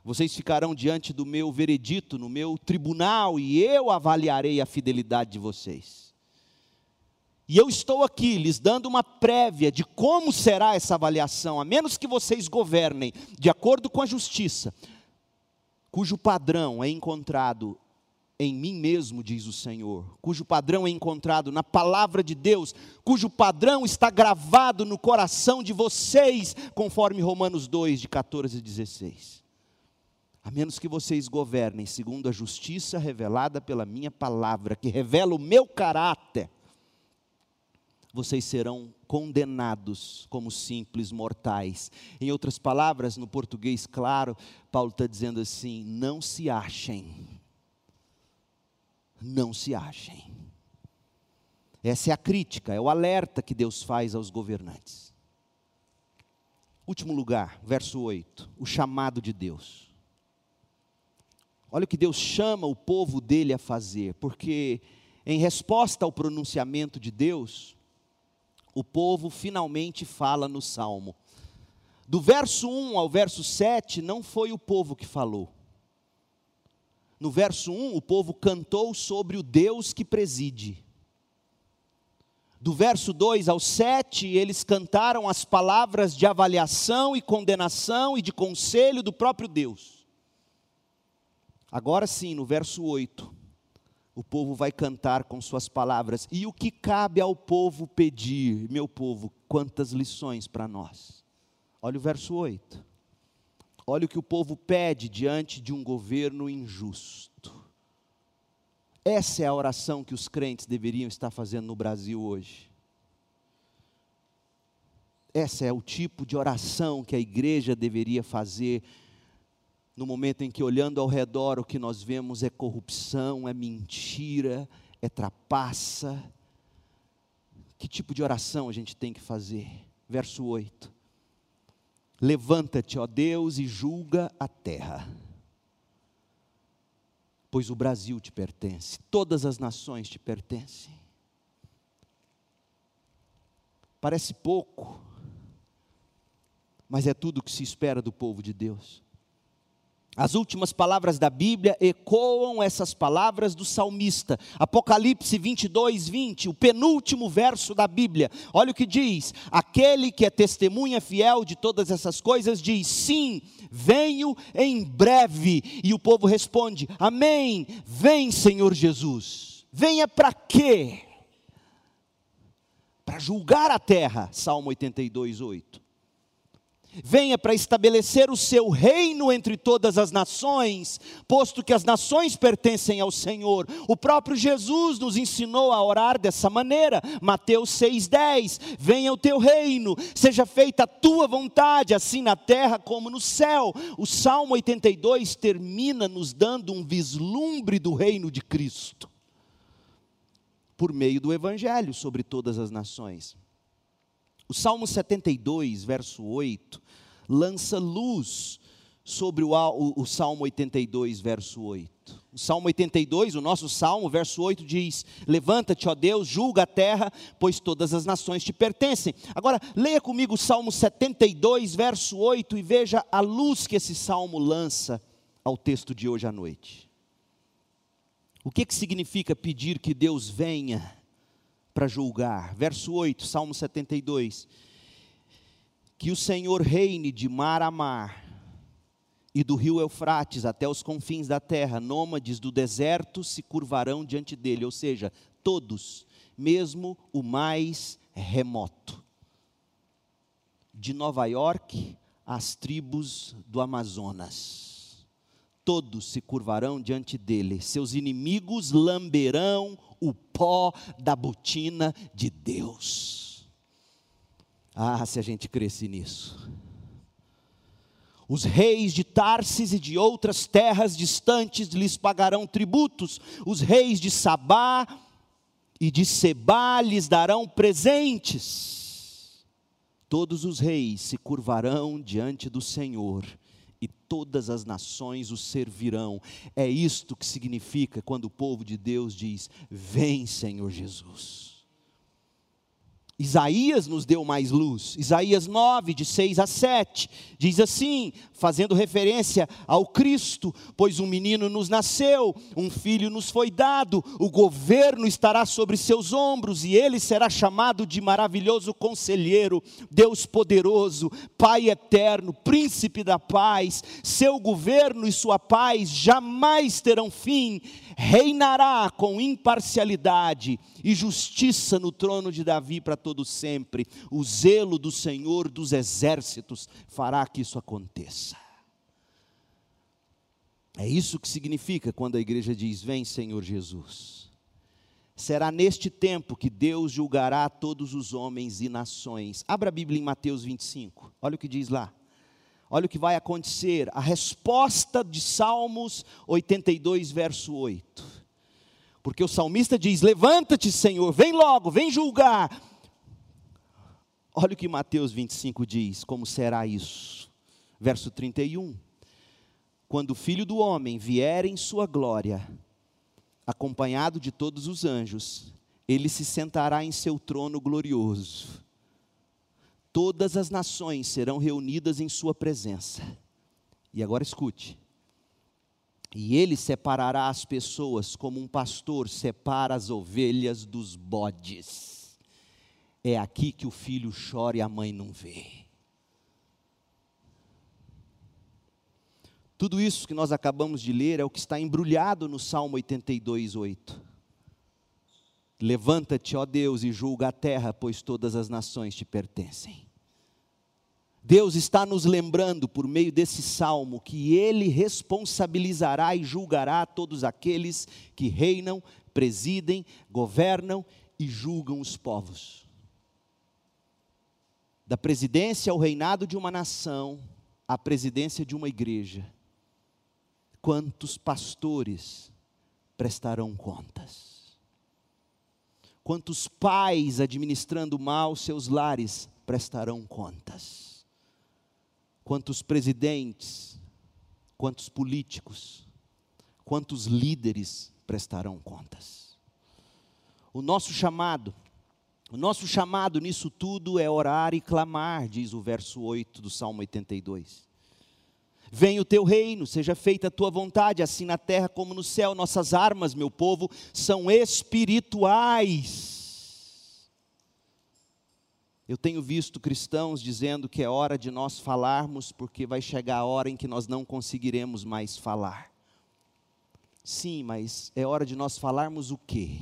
Speaker 1: vocês ficarão diante do meu veredito, no meu tribunal, e eu avaliarei a fidelidade de vocês. E eu estou aqui lhes dando uma prévia de como será essa avaliação, a menos que vocês governem de acordo com a justiça, cujo padrão é encontrado em mim mesmo, diz o Senhor, cujo padrão é encontrado na palavra de Deus, cujo padrão está gravado no coração de vocês, conforme Romanos 2, de 14 a 16 a menos que vocês governem segundo a justiça revelada pela minha palavra, que revela o meu caráter, vocês serão condenados como simples mortais. Em outras palavras, no português claro, Paulo está dizendo assim: não se achem. Não se achem. Essa é a crítica, é o alerta que Deus faz aos governantes. Último lugar, verso 8, o chamado de Deus. Olha o que Deus chama o povo dele a fazer, porque em resposta ao pronunciamento de Deus, o povo finalmente fala no salmo. Do verso 1 ao verso 7, não foi o povo que falou. No verso 1, o povo cantou sobre o Deus que preside. Do verso 2 ao 7, eles cantaram as palavras de avaliação e condenação e de conselho do próprio Deus. Agora sim, no verso 8, o povo vai cantar com suas palavras. E o que cabe ao povo pedir, meu povo, quantas lições para nós. Olha o verso 8. Olha o que o povo pede diante de um governo injusto. Essa é a oração que os crentes deveriam estar fazendo no Brasil hoje. Essa é o tipo de oração que a igreja deveria fazer no momento em que, olhando ao redor, o que nós vemos é corrupção, é mentira, é trapaça. Que tipo de oração a gente tem que fazer? Verso 8: Levanta-te, ó Deus, e julga a terra, pois o Brasil te pertence, todas as nações te pertencem. Parece pouco, mas é tudo o que se espera do povo de Deus. As últimas palavras da Bíblia ecoam essas palavras do salmista. Apocalipse 22, 20, o penúltimo verso da Bíblia. Olha o que diz: Aquele que é testemunha fiel de todas essas coisas diz: Sim, venho em breve. E o povo responde: Amém. Vem, Senhor Jesus. Venha para quê? Para julgar a terra. Salmo 82, 8 venha para estabelecer o seu reino entre todas as nações, posto que as nações pertencem ao Senhor. O próprio Jesus nos ensinou a orar dessa maneira, Mateus 6,10: Venha o teu reino, seja feita a tua vontade, assim na terra como no céu. O Salmo 82 termina nos dando um vislumbre do reino de Cristo, por meio do Evangelho sobre todas as nações. O Salmo 72, verso 8, lança luz sobre o, o, o, Salmo 82, verso 8. O Salmo 82, o nosso Salmo, verso 8 diz: Levanta-te, ó Deus, julga a terra, pois todas as nações te pertencem. Agora, leia comigo o Salmo 72, verso 8, e veja a luz que esse salmo lança ao texto de hoje à noite. O que, que significa pedir que Deus venha para julgar. Verso 8, Salmo 72. Que o Senhor reine de mar a mar, e do rio Eufrates até os confins da terra, nômades do deserto se curvarão diante dele, ou seja, todos, mesmo o mais remoto. De Nova York às tribos do Amazonas, todos se curvarão diante dele, seus inimigos lamberão o pó da botina de Deus. Ah, se a gente cresce nisso. Os reis de Tarsis e de outras terras distantes lhes pagarão tributos, os reis de Sabá e de Sebá lhes darão presentes. Todos os reis se curvarão diante do Senhor e todas as nações o servirão. É isto que significa quando o povo de Deus diz: Vem, Senhor Jesus. Isaías nos deu mais luz. Isaías 9, de 6 a 7, diz assim, fazendo referência ao Cristo: Pois um menino nos nasceu, um filho nos foi dado, o governo estará sobre seus ombros, e ele será chamado de maravilhoso conselheiro, Deus poderoso, Pai eterno, príncipe da paz. Seu governo e sua paz jamais terão fim reinará com imparcialidade e justiça no trono de Davi para todo sempre. O zelo do Senhor dos exércitos fará que isso aconteça. É isso que significa quando a igreja diz: Vem, Senhor Jesus. Será neste tempo que Deus julgará todos os homens e nações. Abra a Bíblia em Mateus 25. Olha o que diz lá. Olha o que vai acontecer, a resposta de Salmos 82, verso 8. Porque o salmista diz: Levanta-te, Senhor, vem logo, vem julgar. Olha o que Mateus 25 diz: Como será isso? Verso 31. Quando o filho do homem vier em sua glória, acompanhado de todos os anjos, ele se sentará em seu trono glorioso todas as nações serão reunidas em Sua presença. E agora escute. E ele separará as pessoas como um pastor separa as ovelhas dos bodes. É aqui que o filho chora e a mãe não vê. Tudo isso que nós acabamos de ler é o que está embrulhado no Salmo 82, 8. Levanta-te, ó Deus, e julga a terra, pois todas as nações te pertencem. Deus está nos lembrando por meio desse salmo que Ele responsabilizará e julgará todos aqueles que reinam, presidem, governam e julgam os povos. Da presidência ao reinado de uma nação, à presidência de uma igreja, quantos pastores prestarão contas? Quantos pais administrando mal seus lares prestarão contas? Quantos presidentes, quantos políticos, quantos líderes prestarão contas. O nosso chamado, o nosso chamado nisso tudo é orar e clamar, diz o verso 8 do Salmo 82. Venha o teu reino, seja feita a tua vontade, assim na terra como no céu. Nossas armas, meu povo, são espirituais eu tenho visto cristãos dizendo que é hora de nós falarmos, porque vai chegar a hora em que nós não conseguiremos mais falar. Sim, mas é hora de nós falarmos o quê?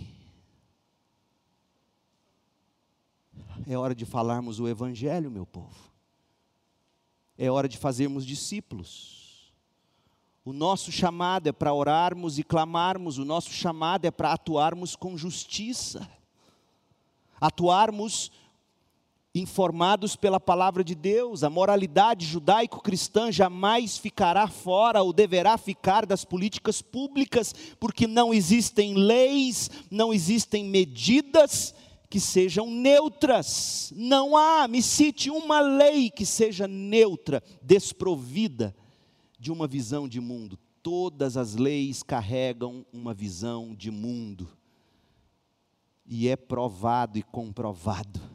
Speaker 1: É hora de falarmos o Evangelho, meu povo. é hora de fazermos discípulos. O nosso chamado é para orarmos e clamarmos, o nosso chamado é para atuarmos com justiça, atuarmos informados pela palavra de Deus. A moralidade judaico-cristã jamais ficará fora ou deverá ficar das políticas públicas, porque não existem leis, não existem medidas que sejam neutras. Não há, me cite uma lei que seja neutra, desprovida de uma visão de mundo. Todas as leis carregam uma visão de mundo. E é provado e comprovado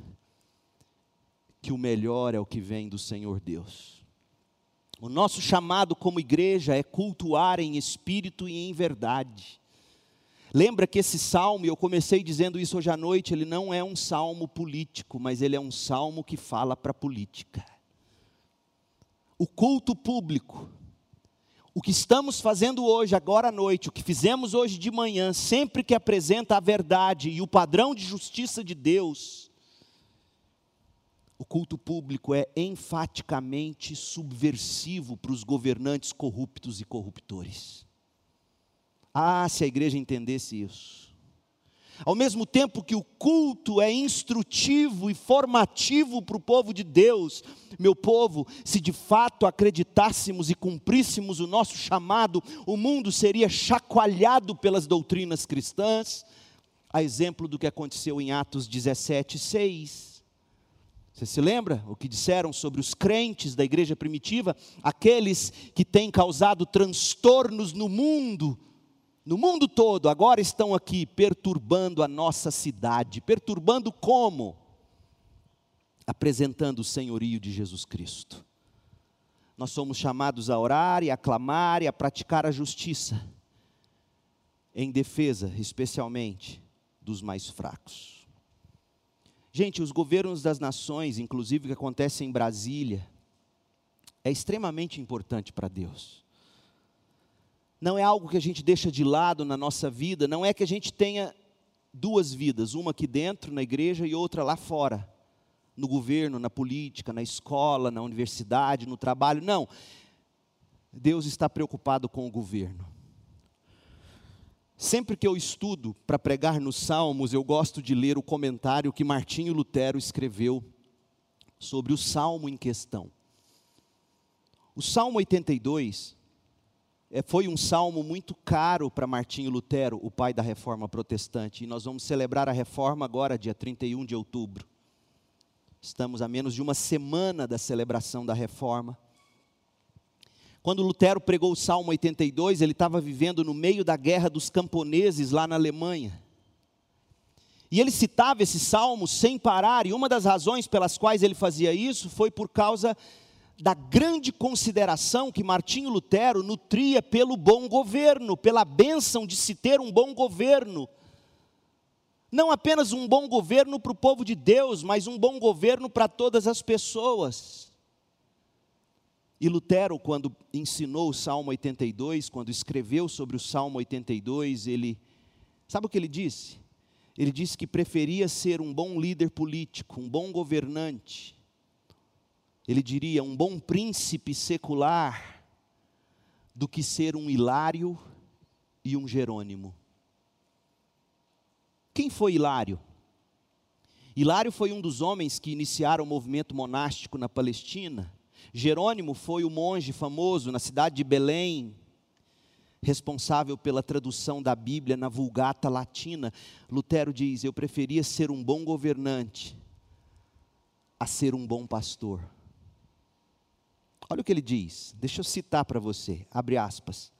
Speaker 1: que o melhor é o que vem do Senhor Deus. O nosso chamado como igreja é cultuar em espírito e em verdade. Lembra que esse salmo, eu comecei dizendo isso hoje à noite, ele não é um salmo político, mas ele é um salmo que fala para a política. O culto público, o que estamos fazendo hoje, agora à noite, o que fizemos hoje de manhã, sempre que apresenta a verdade e o padrão de justiça de Deus, o culto público é enfaticamente subversivo para os governantes corruptos e corruptores. Ah, se a igreja entendesse isso. Ao mesmo tempo que o culto é instrutivo e formativo para o povo de Deus, meu povo, se de fato acreditássemos e cumpríssemos o nosso chamado, o mundo seria chacoalhado pelas doutrinas cristãs, a exemplo do que aconteceu em Atos 17, 6. Você se lembra o que disseram sobre os crentes da igreja primitiva? Aqueles que têm causado transtornos no mundo, no mundo todo, agora estão aqui perturbando a nossa cidade. Perturbando como? Apresentando o senhorio de Jesus Cristo. Nós somos chamados a orar e a clamar e a praticar a justiça, em defesa, especialmente, dos mais fracos. Gente, os governos das nações, inclusive o que acontece em Brasília, é extremamente importante para Deus. Não é algo que a gente deixa de lado na nossa vida, não é que a gente tenha duas vidas, uma aqui dentro, na igreja, e outra lá fora, no governo, na política, na escola, na universidade, no trabalho. Não. Deus está preocupado com o governo. Sempre que eu estudo para pregar nos Salmos, eu gosto de ler o comentário que Martinho Lutero escreveu sobre o salmo em questão. O Salmo 82 é, foi um salmo muito caro para Martinho Lutero, o pai da reforma protestante, e nós vamos celebrar a reforma agora, dia 31 de outubro. Estamos a menos de uma semana da celebração da reforma. Quando Lutero pregou o Salmo 82, ele estava vivendo no meio da guerra dos camponeses lá na Alemanha. E ele citava esse salmo sem parar, e uma das razões pelas quais ele fazia isso foi por causa da grande consideração que Martinho Lutero nutria pelo bom governo, pela bênção de se ter um bom governo. Não apenas um bom governo para o povo de Deus, mas um bom governo para todas as pessoas. E Lutero, quando ensinou o Salmo 82, quando escreveu sobre o Salmo 82, ele, sabe o que ele disse? Ele disse que preferia ser um bom líder político, um bom governante, ele diria um bom príncipe secular, do que ser um Hilário e um Jerônimo. Quem foi Hilário? Hilário foi um dos homens que iniciaram o movimento monástico na Palestina Jerônimo foi o monge famoso na cidade de Belém, responsável pela tradução da Bíblia na Vulgata Latina. Lutero diz: Eu preferia ser um bom governante a ser um bom pastor. Olha o que ele diz, deixa eu citar para você, abre aspas.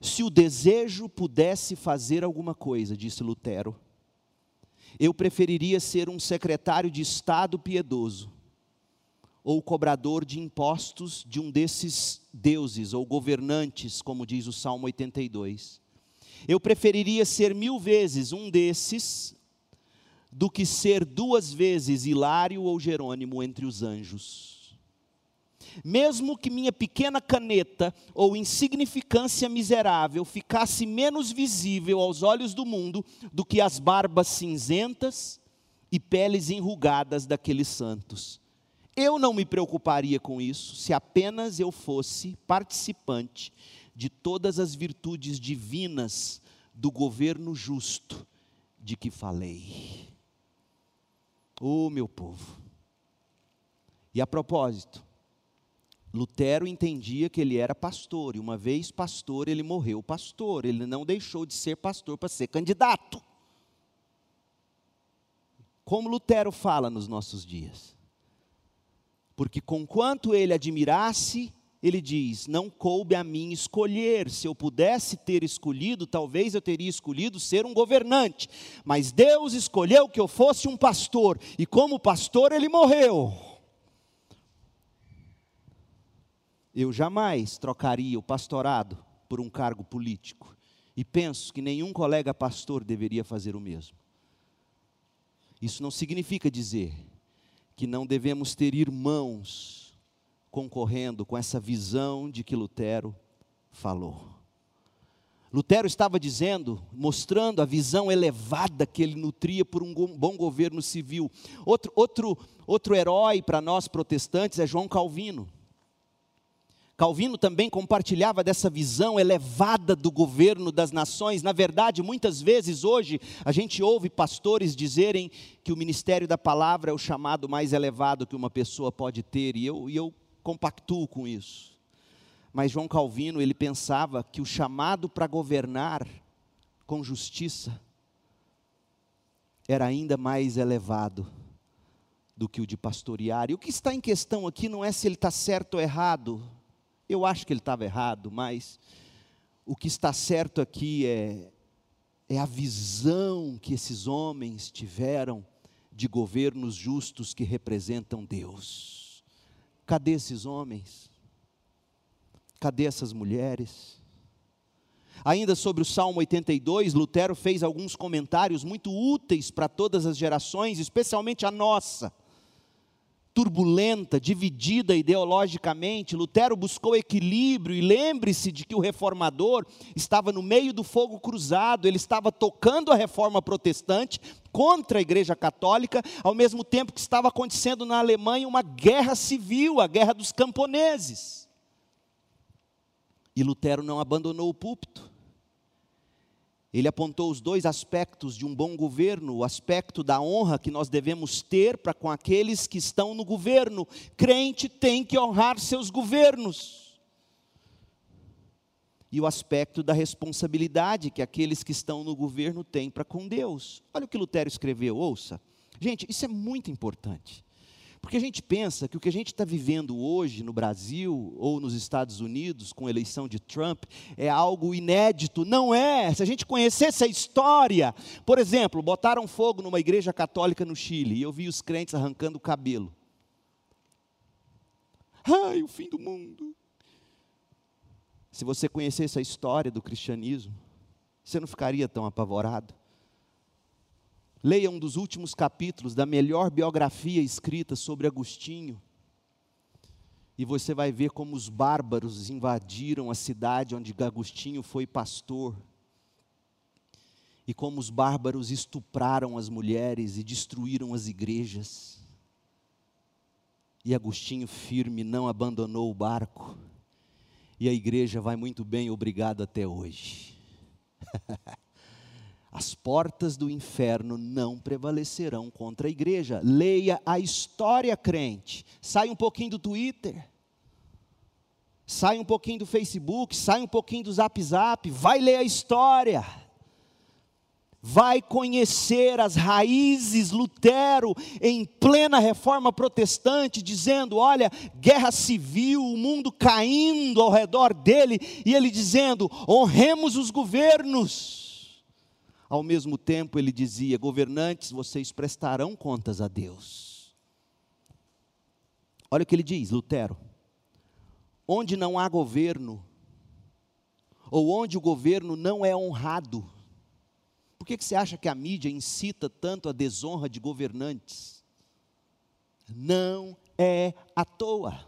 Speaker 1: Se o desejo pudesse fazer alguma coisa, disse Lutero, eu preferiria ser um secretário de Estado piedoso ou cobrador de impostos de um desses deuses ou governantes, como diz o Salmo 82. Eu preferiria ser mil vezes um desses do que ser duas vezes Hilário ou Jerônimo entre os anjos. Mesmo que minha pequena caneta ou insignificância miserável ficasse menos visível aos olhos do mundo do que as barbas cinzentas e peles enrugadas daqueles santos Eu não me preocuparia com isso se apenas eu fosse participante de todas as virtudes divinas do governo justo de que falei. Oh, meu povo. E a propósito, Lutero entendia que ele era pastor, e uma vez pastor, ele morreu pastor, ele não deixou de ser pastor para ser candidato. Como Lutero fala nos nossos dias. Porque conquanto ele admirasse, ele diz: Não coube a mim escolher. Se eu pudesse ter escolhido, talvez eu teria escolhido ser um governante. Mas Deus escolheu que eu fosse um pastor, e como pastor ele morreu. Eu jamais trocaria o pastorado por um cargo político. E penso que nenhum colega pastor deveria fazer o mesmo. Isso não significa dizer que não devemos ter irmãos concorrendo com essa visão de que Lutero falou. Lutero estava dizendo, mostrando a visão elevada que ele nutria por um bom governo civil. Outro, outro, outro herói para nós protestantes é João Calvino. Calvino também compartilhava dessa visão elevada do governo das nações. Na verdade, muitas vezes hoje a gente ouve pastores dizerem que o ministério da palavra é o chamado mais elevado que uma pessoa pode ter, e eu, e eu compactuo com isso. Mas João Calvino, ele pensava que o chamado para governar com justiça era ainda mais elevado do que o de pastorear. E o que está em questão aqui não é se ele está certo ou errado, eu acho que ele estava errado, mas o que está certo aqui é, é a visão que esses homens tiveram de governos justos que representam Deus. Cadê esses homens? Cadê essas mulheres? Ainda sobre o Salmo 82, Lutero fez alguns comentários muito úteis para todas as gerações, especialmente a nossa turbulenta, dividida ideologicamente, Lutero buscou equilíbrio e lembre-se de que o reformador estava no meio do fogo cruzado, ele estava tocando a reforma protestante contra a Igreja Católica, ao mesmo tempo que estava acontecendo na Alemanha uma guerra civil, a guerra dos camponeses. E Lutero não abandonou o púlpito. Ele apontou os dois aspectos de um bom governo: o aspecto da honra que nós devemos ter para com aqueles que estão no governo. Crente tem que honrar seus governos. E o aspecto da responsabilidade que aqueles que estão no governo têm para com Deus. Olha o que Lutero escreveu, ouça. Gente, isso é muito importante. Porque a gente pensa que o que a gente está vivendo hoje no Brasil ou nos Estados Unidos com a eleição de Trump é algo inédito. Não é. Se a gente conhecesse a história, por exemplo, botaram fogo numa igreja católica no Chile e eu vi os crentes arrancando o cabelo. Ai, o fim do mundo. Se você conhecesse a história do cristianismo, você não ficaria tão apavorado. Leia um dos últimos capítulos da melhor biografia escrita sobre Agostinho. E você vai ver como os bárbaros invadiram a cidade onde Agostinho foi pastor. E como os bárbaros estupraram as mulheres e destruíram as igrejas. E Agostinho firme não abandonou o barco. E a igreja vai muito bem, obrigado até hoje. As portas do inferno não prevalecerão contra a igreja. Leia a história crente. Sai um pouquinho do Twitter. Sai um pouquinho do Facebook, sai um pouquinho do Zap Zap, vai ler a história. Vai conhecer as raízes Lutero em plena reforma protestante, dizendo: olha, guerra civil, o mundo caindo ao redor dele, e ele dizendo: honremos os governos ao mesmo tempo, ele dizia: governantes, vocês prestarão contas a Deus. Olha o que ele diz, Lutero: onde não há governo, ou onde o governo não é honrado, por que, que você acha que a mídia incita tanto a desonra de governantes? Não é à toa.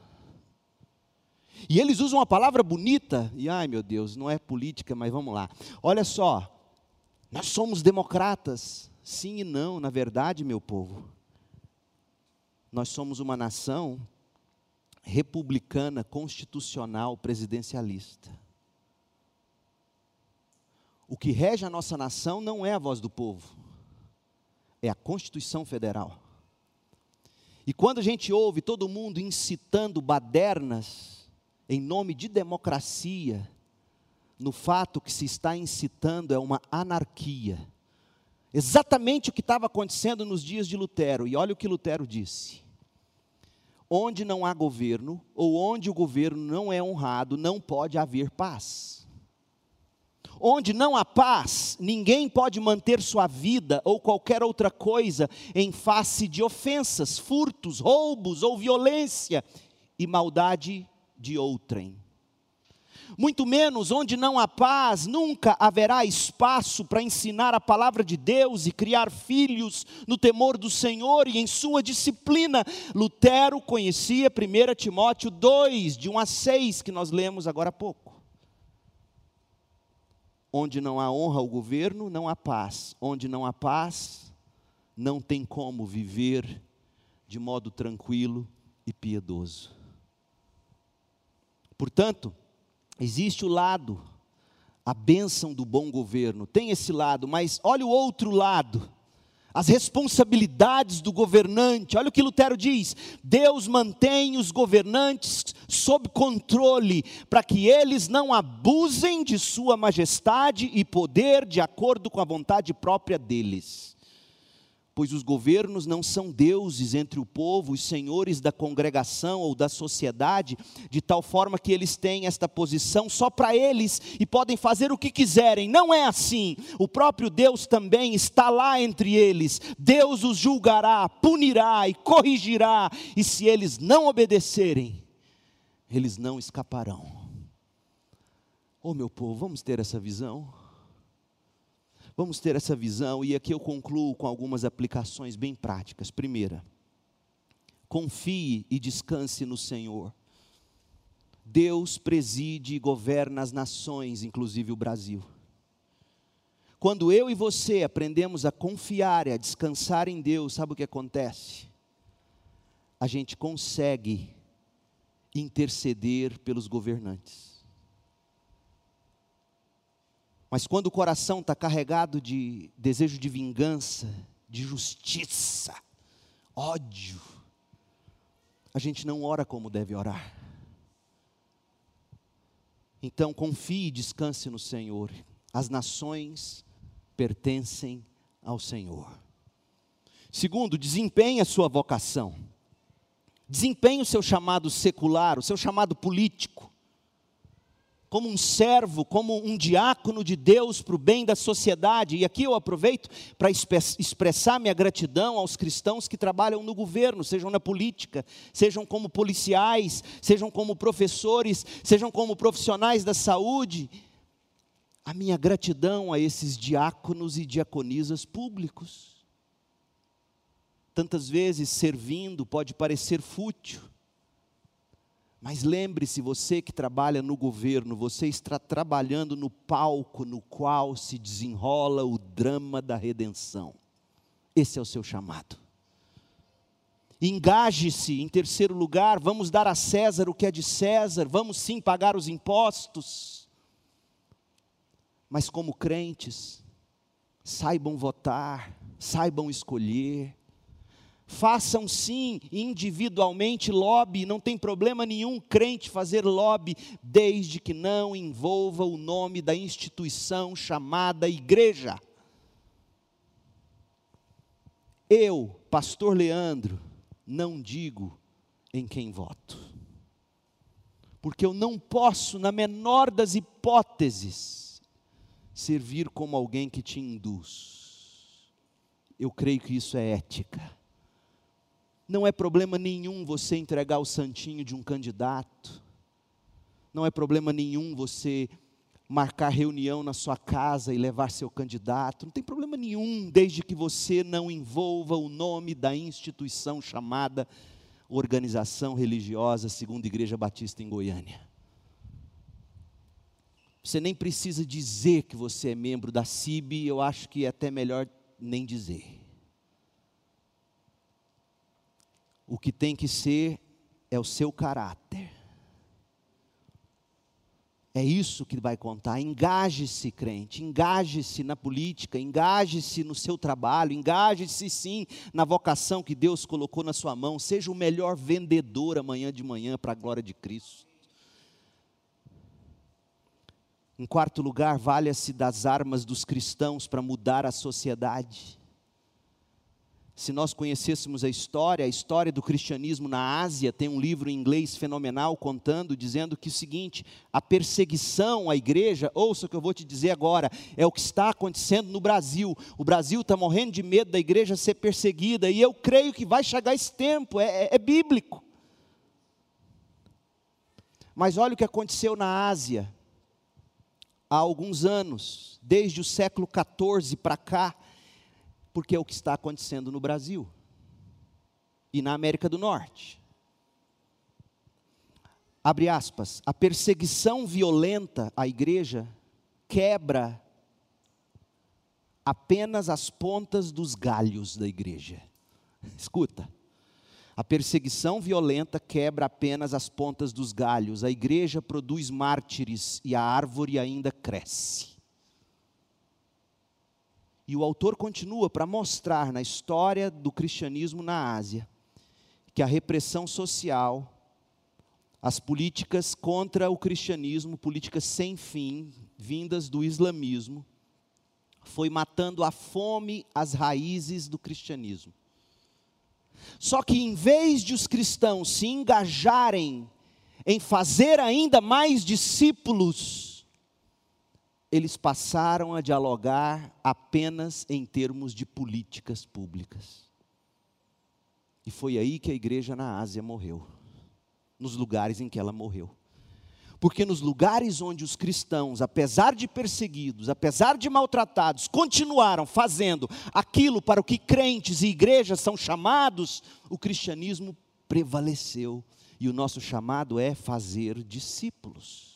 Speaker 1: E eles usam uma palavra bonita, e ai meu Deus, não é política, mas vamos lá. Olha só, nós somos democratas. Sim e não, na verdade, meu povo. Nós somos uma nação republicana, constitucional, presidencialista. O que rege a nossa nação não é a voz do povo, é a Constituição Federal. E quando a gente ouve todo mundo incitando badernas em nome de democracia, no fato que se está incitando é uma anarquia. Exatamente o que estava acontecendo nos dias de Lutero. E olha o que Lutero disse: onde não há governo, ou onde o governo não é honrado, não pode haver paz. Onde não há paz, ninguém pode manter sua vida ou qualquer outra coisa em face de ofensas, furtos, roubos ou violência e maldade de outrem muito menos onde não há paz, nunca haverá espaço para ensinar a palavra de Deus e criar filhos no temor do Senhor e em sua disciplina. Lutero conhecia 1 Timóteo 2, de 1 a 6, que nós lemos agora há pouco. Onde não há honra ao governo, não há paz. Onde não há paz, não tem como viver de modo tranquilo e piedoso. Portanto, Existe o lado, a bênção do bom governo, tem esse lado, mas olha o outro lado, as responsabilidades do governante. Olha o que Lutero diz: Deus mantém os governantes sob controle, para que eles não abusem de sua majestade e poder de acordo com a vontade própria deles pois os governos não são deuses entre o povo, os senhores da congregação ou da sociedade, de tal forma que eles têm esta posição só para eles e podem fazer o que quiserem. Não é assim. O próprio Deus também está lá entre eles. Deus os julgará, punirá e corrigirá, e se eles não obedecerem, eles não escaparão. Oh, meu povo, vamos ter essa visão? Vamos ter essa visão e aqui eu concluo com algumas aplicações bem práticas. Primeira, confie e descanse no Senhor. Deus preside e governa as nações, inclusive o Brasil. Quando eu e você aprendemos a confiar e a descansar em Deus, sabe o que acontece? A gente consegue interceder pelos governantes. Mas quando o coração está carregado de desejo de vingança, de justiça, ódio, a gente não ora como deve orar. Então confie e descanse no Senhor. As nações pertencem ao Senhor. Segundo, desempenhe a sua vocação. Desempenhe o seu chamado secular, o seu chamado político como um servo, como um diácono de Deus para o bem da sociedade. E aqui eu aproveito para expressar minha gratidão aos cristãos que trabalham no governo, sejam na política, sejam como policiais, sejam como professores, sejam como profissionais da saúde. A minha gratidão a esses diáconos e diaconisas públicos. Tantas vezes servindo pode parecer fútil, mas lembre-se, você que trabalha no governo, você está trabalhando no palco no qual se desenrola o drama da redenção. Esse é o seu chamado. Engaje-se, em terceiro lugar, vamos dar a César o que é de César, vamos sim pagar os impostos. Mas como crentes, saibam votar, saibam escolher, Façam sim individualmente lobby, não tem problema nenhum crente fazer lobby, desde que não envolva o nome da instituição chamada igreja. Eu, pastor Leandro, não digo em quem voto, porque eu não posso, na menor das hipóteses, servir como alguém que te induz. Eu creio que isso é ética. Não é problema nenhum você entregar o santinho de um candidato. Não é problema nenhum você marcar reunião na sua casa e levar seu candidato. Não tem problema nenhum, desde que você não envolva o nome da instituição chamada Organização Religiosa Segunda Igreja Batista em Goiânia. Você nem precisa dizer que você é membro da CIB, eu acho que é até melhor nem dizer. O que tem que ser é o seu caráter. É isso que vai contar. Engaje-se, crente, engaje-se na política, engaje-se no seu trabalho, engaje-se sim na vocação que Deus colocou na sua mão. Seja o melhor vendedor amanhã de manhã para a glória de Cristo. Em quarto lugar, valha-se das armas dos cristãos para mudar a sociedade. Se nós conhecêssemos a história, a história do cristianismo na Ásia, tem um livro em inglês fenomenal contando, dizendo que o seguinte: a perseguição à igreja, ouça o que eu vou te dizer agora, é o que está acontecendo no Brasil. O Brasil está morrendo de medo da igreja ser perseguida, e eu creio que vai chegar esse tempo, é, é, é bíblico. Mas olha o que aconteceu na Ásia há alguns anos, desde o século XIV para cá porque é o que está acontecendo no Brasil e na América do Norte. Abre aspas, a perseguição violenta à igreja quebra apenas as pontas dos galhos da igreja. Escuta, a perseguição violenta quebra apenas as pontas dos galhos, a igreja produz mártires e a árvore ainda cresce. E o autor continua para mostrar na história do cristianismo na Ásia que a repressão social, as políticas contra o cristianismo, políticas sem fim, vindas do islamismo, foi matando a fome as raízes do cristianismo. Só que em vez de os cristãos se engajarem em fazer ainda mais discípulos, eles passaram a dialogar apenas em termos de políticas públicas. E foi aí que a igreja na Ásia morreu, nos lugares em que ela morreu. Porque nos lugares onde os cristãos, apesar de perseguidos, apesar de maltratados, continuaram fazendo aquilo para o que crentes e igrejas são chamados, o cristianismo prevaleceu. E o nosso chamado é fazer discípulos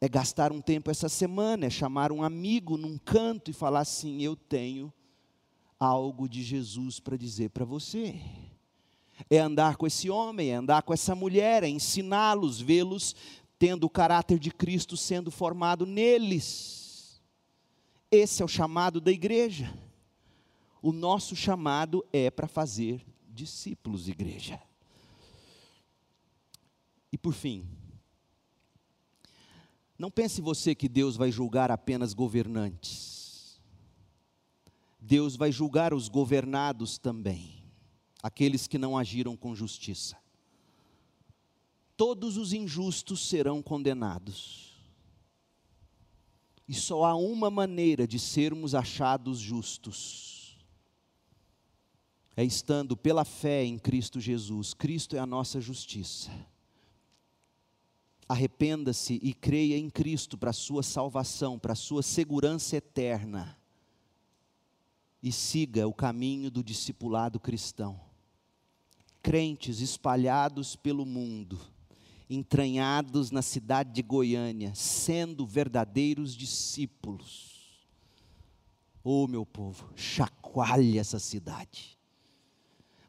Speaker 1: é gastar um tempo essa semana, é chamar um amigo num canto e falar assim: Eu tenho algo de Jesus para dizer para você. É andar com esse homem, é andar com essa mulher, é ensiná-los, vê-los tendo o caráter de Cristo sendo formado neles. Esse é o chamado da igreja. O nosso chamado é para fazer discípulos, igreja. E por fim, não pense você que Deus vai julgar apenas governantes. Deus vai julgar os governados também, aqueles que não agiram com justiça. Todos os injustos serão condenados. E só há uma maneira de sermos achados justos. É estando pela fé em Cristo Jesus. Cristo é a nossa justiça arrependa-se e creia em Cristo para a sua salvação, para a sua segurança eterna. E siga o caminho do discipulado cristão. Crentes espalhados pelo mundo, entranhados na cidade de Goiânia, sendo verdadeiros discípulos. Oh, meu povo, chacoalhe essa cidade.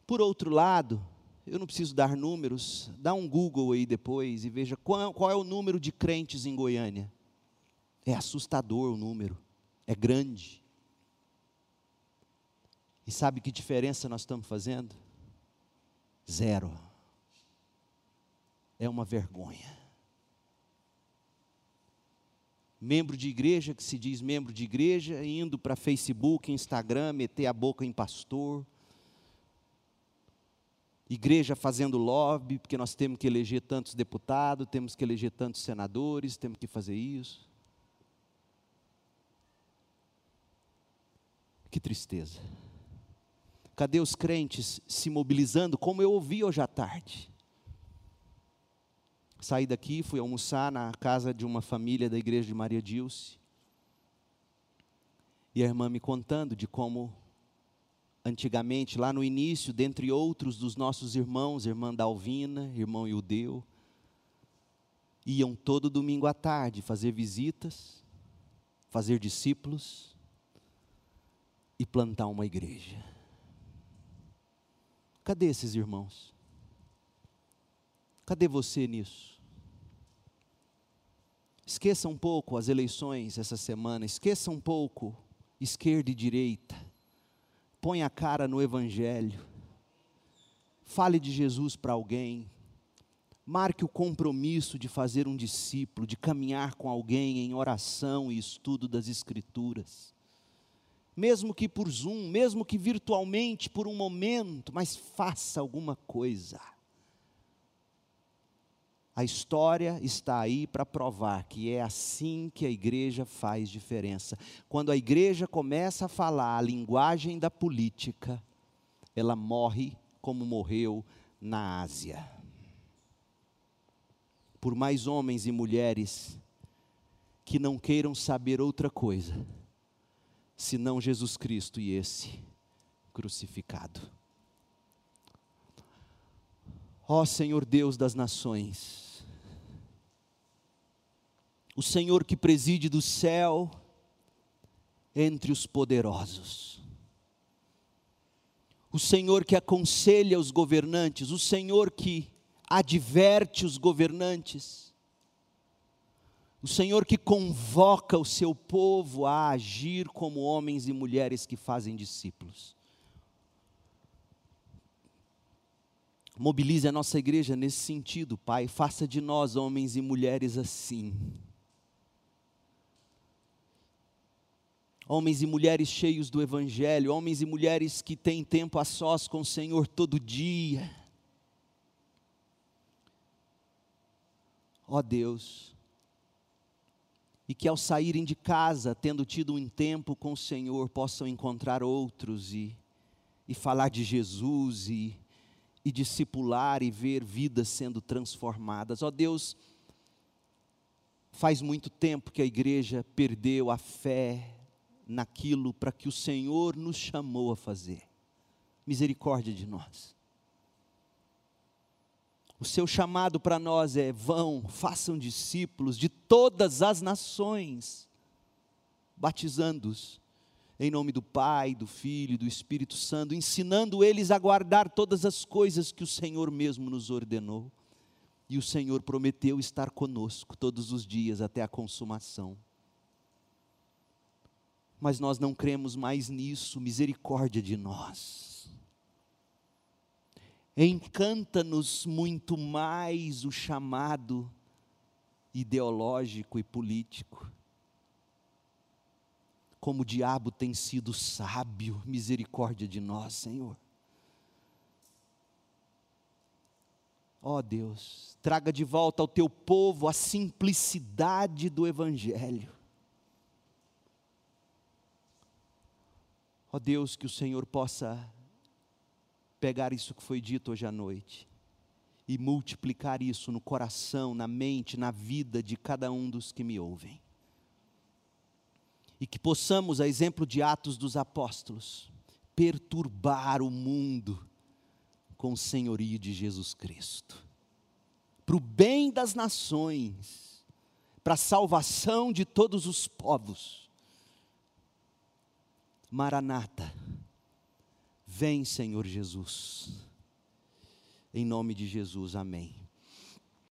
Speaker 1: Por outro lado, eu não preciso dar números, dá um Google aí depois e veja qual, qual é o número de crentes em Goiânia. É assustador o número, é grande. E sabe que diferença nós estamos fazendo? Zero. É uma vergonha. Membro de igreja que se diz membro de igreja, indo para Facebook, Instagram, meter a boca em pastor igreja fazendo lobby, porque nós temos que eleger tantos deputados, temos que eleger tantos senadores, temos que fazer isso. Que tristeza. Cadê os crentes se mobilizando, como eu ouvi hoje à tarde? Saí daqui, fui almoçar na casa de uma família da igreja de Maria Dilce. E a irmã me contando de como antigamente, lá no início, dentre outros dos nossos irmãos, irmã Dalvina, irmão Iudeu, iam todo domingo à tarde fazer visitas, fazer discípulos e plantar uma igreja. Cadê esses irmãos? Cadê você nisso? Esqueça um pouco as eleições essa semana, esqueça um pouco esquerda e direita. Põe a cara no Evangelho. Fale de Jesus para alguém. Marque o compromisso de fazer um discípulo, de caminhar com alguém em oração e estudo das Escrituras. Mesmo que por Zoom, mesmo que virtualmente por um momento, mas faça alguma coisa. A história está aí para provar que é assim que a igreja faz diferença. Quando a igreja começa a falar a linguagem da política, ela morre como morreu na Ásia. Por mais homens e mulheres que não queiram saber outra coisa, senão Jesus Cristo e esse crucificado. Ó Senhor Deus das nações, o Senhor que preside do céu entre os poderosos, o Senhor que aconselha os governantes, o Senhor que adverte os governantes, o Senhor que convoca o seu povo a agir como homens e mulheres que fazem discípulos. Mobilize a nossa igreja nesse sentido, Pai. Faça de nós homens e mulheres assim. Homens e mulheres cheios do Evangelho, homens e mulheres que têm tempo a sós com o Senhor todo dia. Ó oh Deus, e que ao saírem de casa, tendo tido um tempo com o Senhor, possam encontrar outros e, e falar de Jesus e e discipular e ver vidas sendo transformadas. Ó oh Deus, faz muito tempo que a igreja perdeu a fé naquilo para que o Senhor nos chamou a fazer. Misericórdia de nós. O seu chamado para nós é: vão, façam discípulos de todas as nações, batizando-os em nome do Pai, do Filho e do Espírito Santo, ensinando eles a guardar todas as coisas que o Senhor mesmo nos ordenou. E o Senhor prometeu estar conosco todos os dias até a consumação. Mas nós não cremos mais nisso, misericórdia de nós. Encanta-nos muito mais o chamado ideológico e político como o diabo tem sido sábio, misericórdia de nós, Senhor. Ó oh Deus, traga de volta ao teu povo a simplicidade do Evangelho. Ó oh Deus, que o Senhor possa pegar isso que foi dito hoje à noite e multiplicar isso no coração, na mente, na vida de cada um dos que me ouvem e que possamos, a exemplo de Atos dos Apóstolos, perturbar o mundo com o senhorio de Jesus Cristo, para o bem das nações, para a salvação de todos os povos. Maranata, vem Senhor Jesus, em nome de Jesus, amém.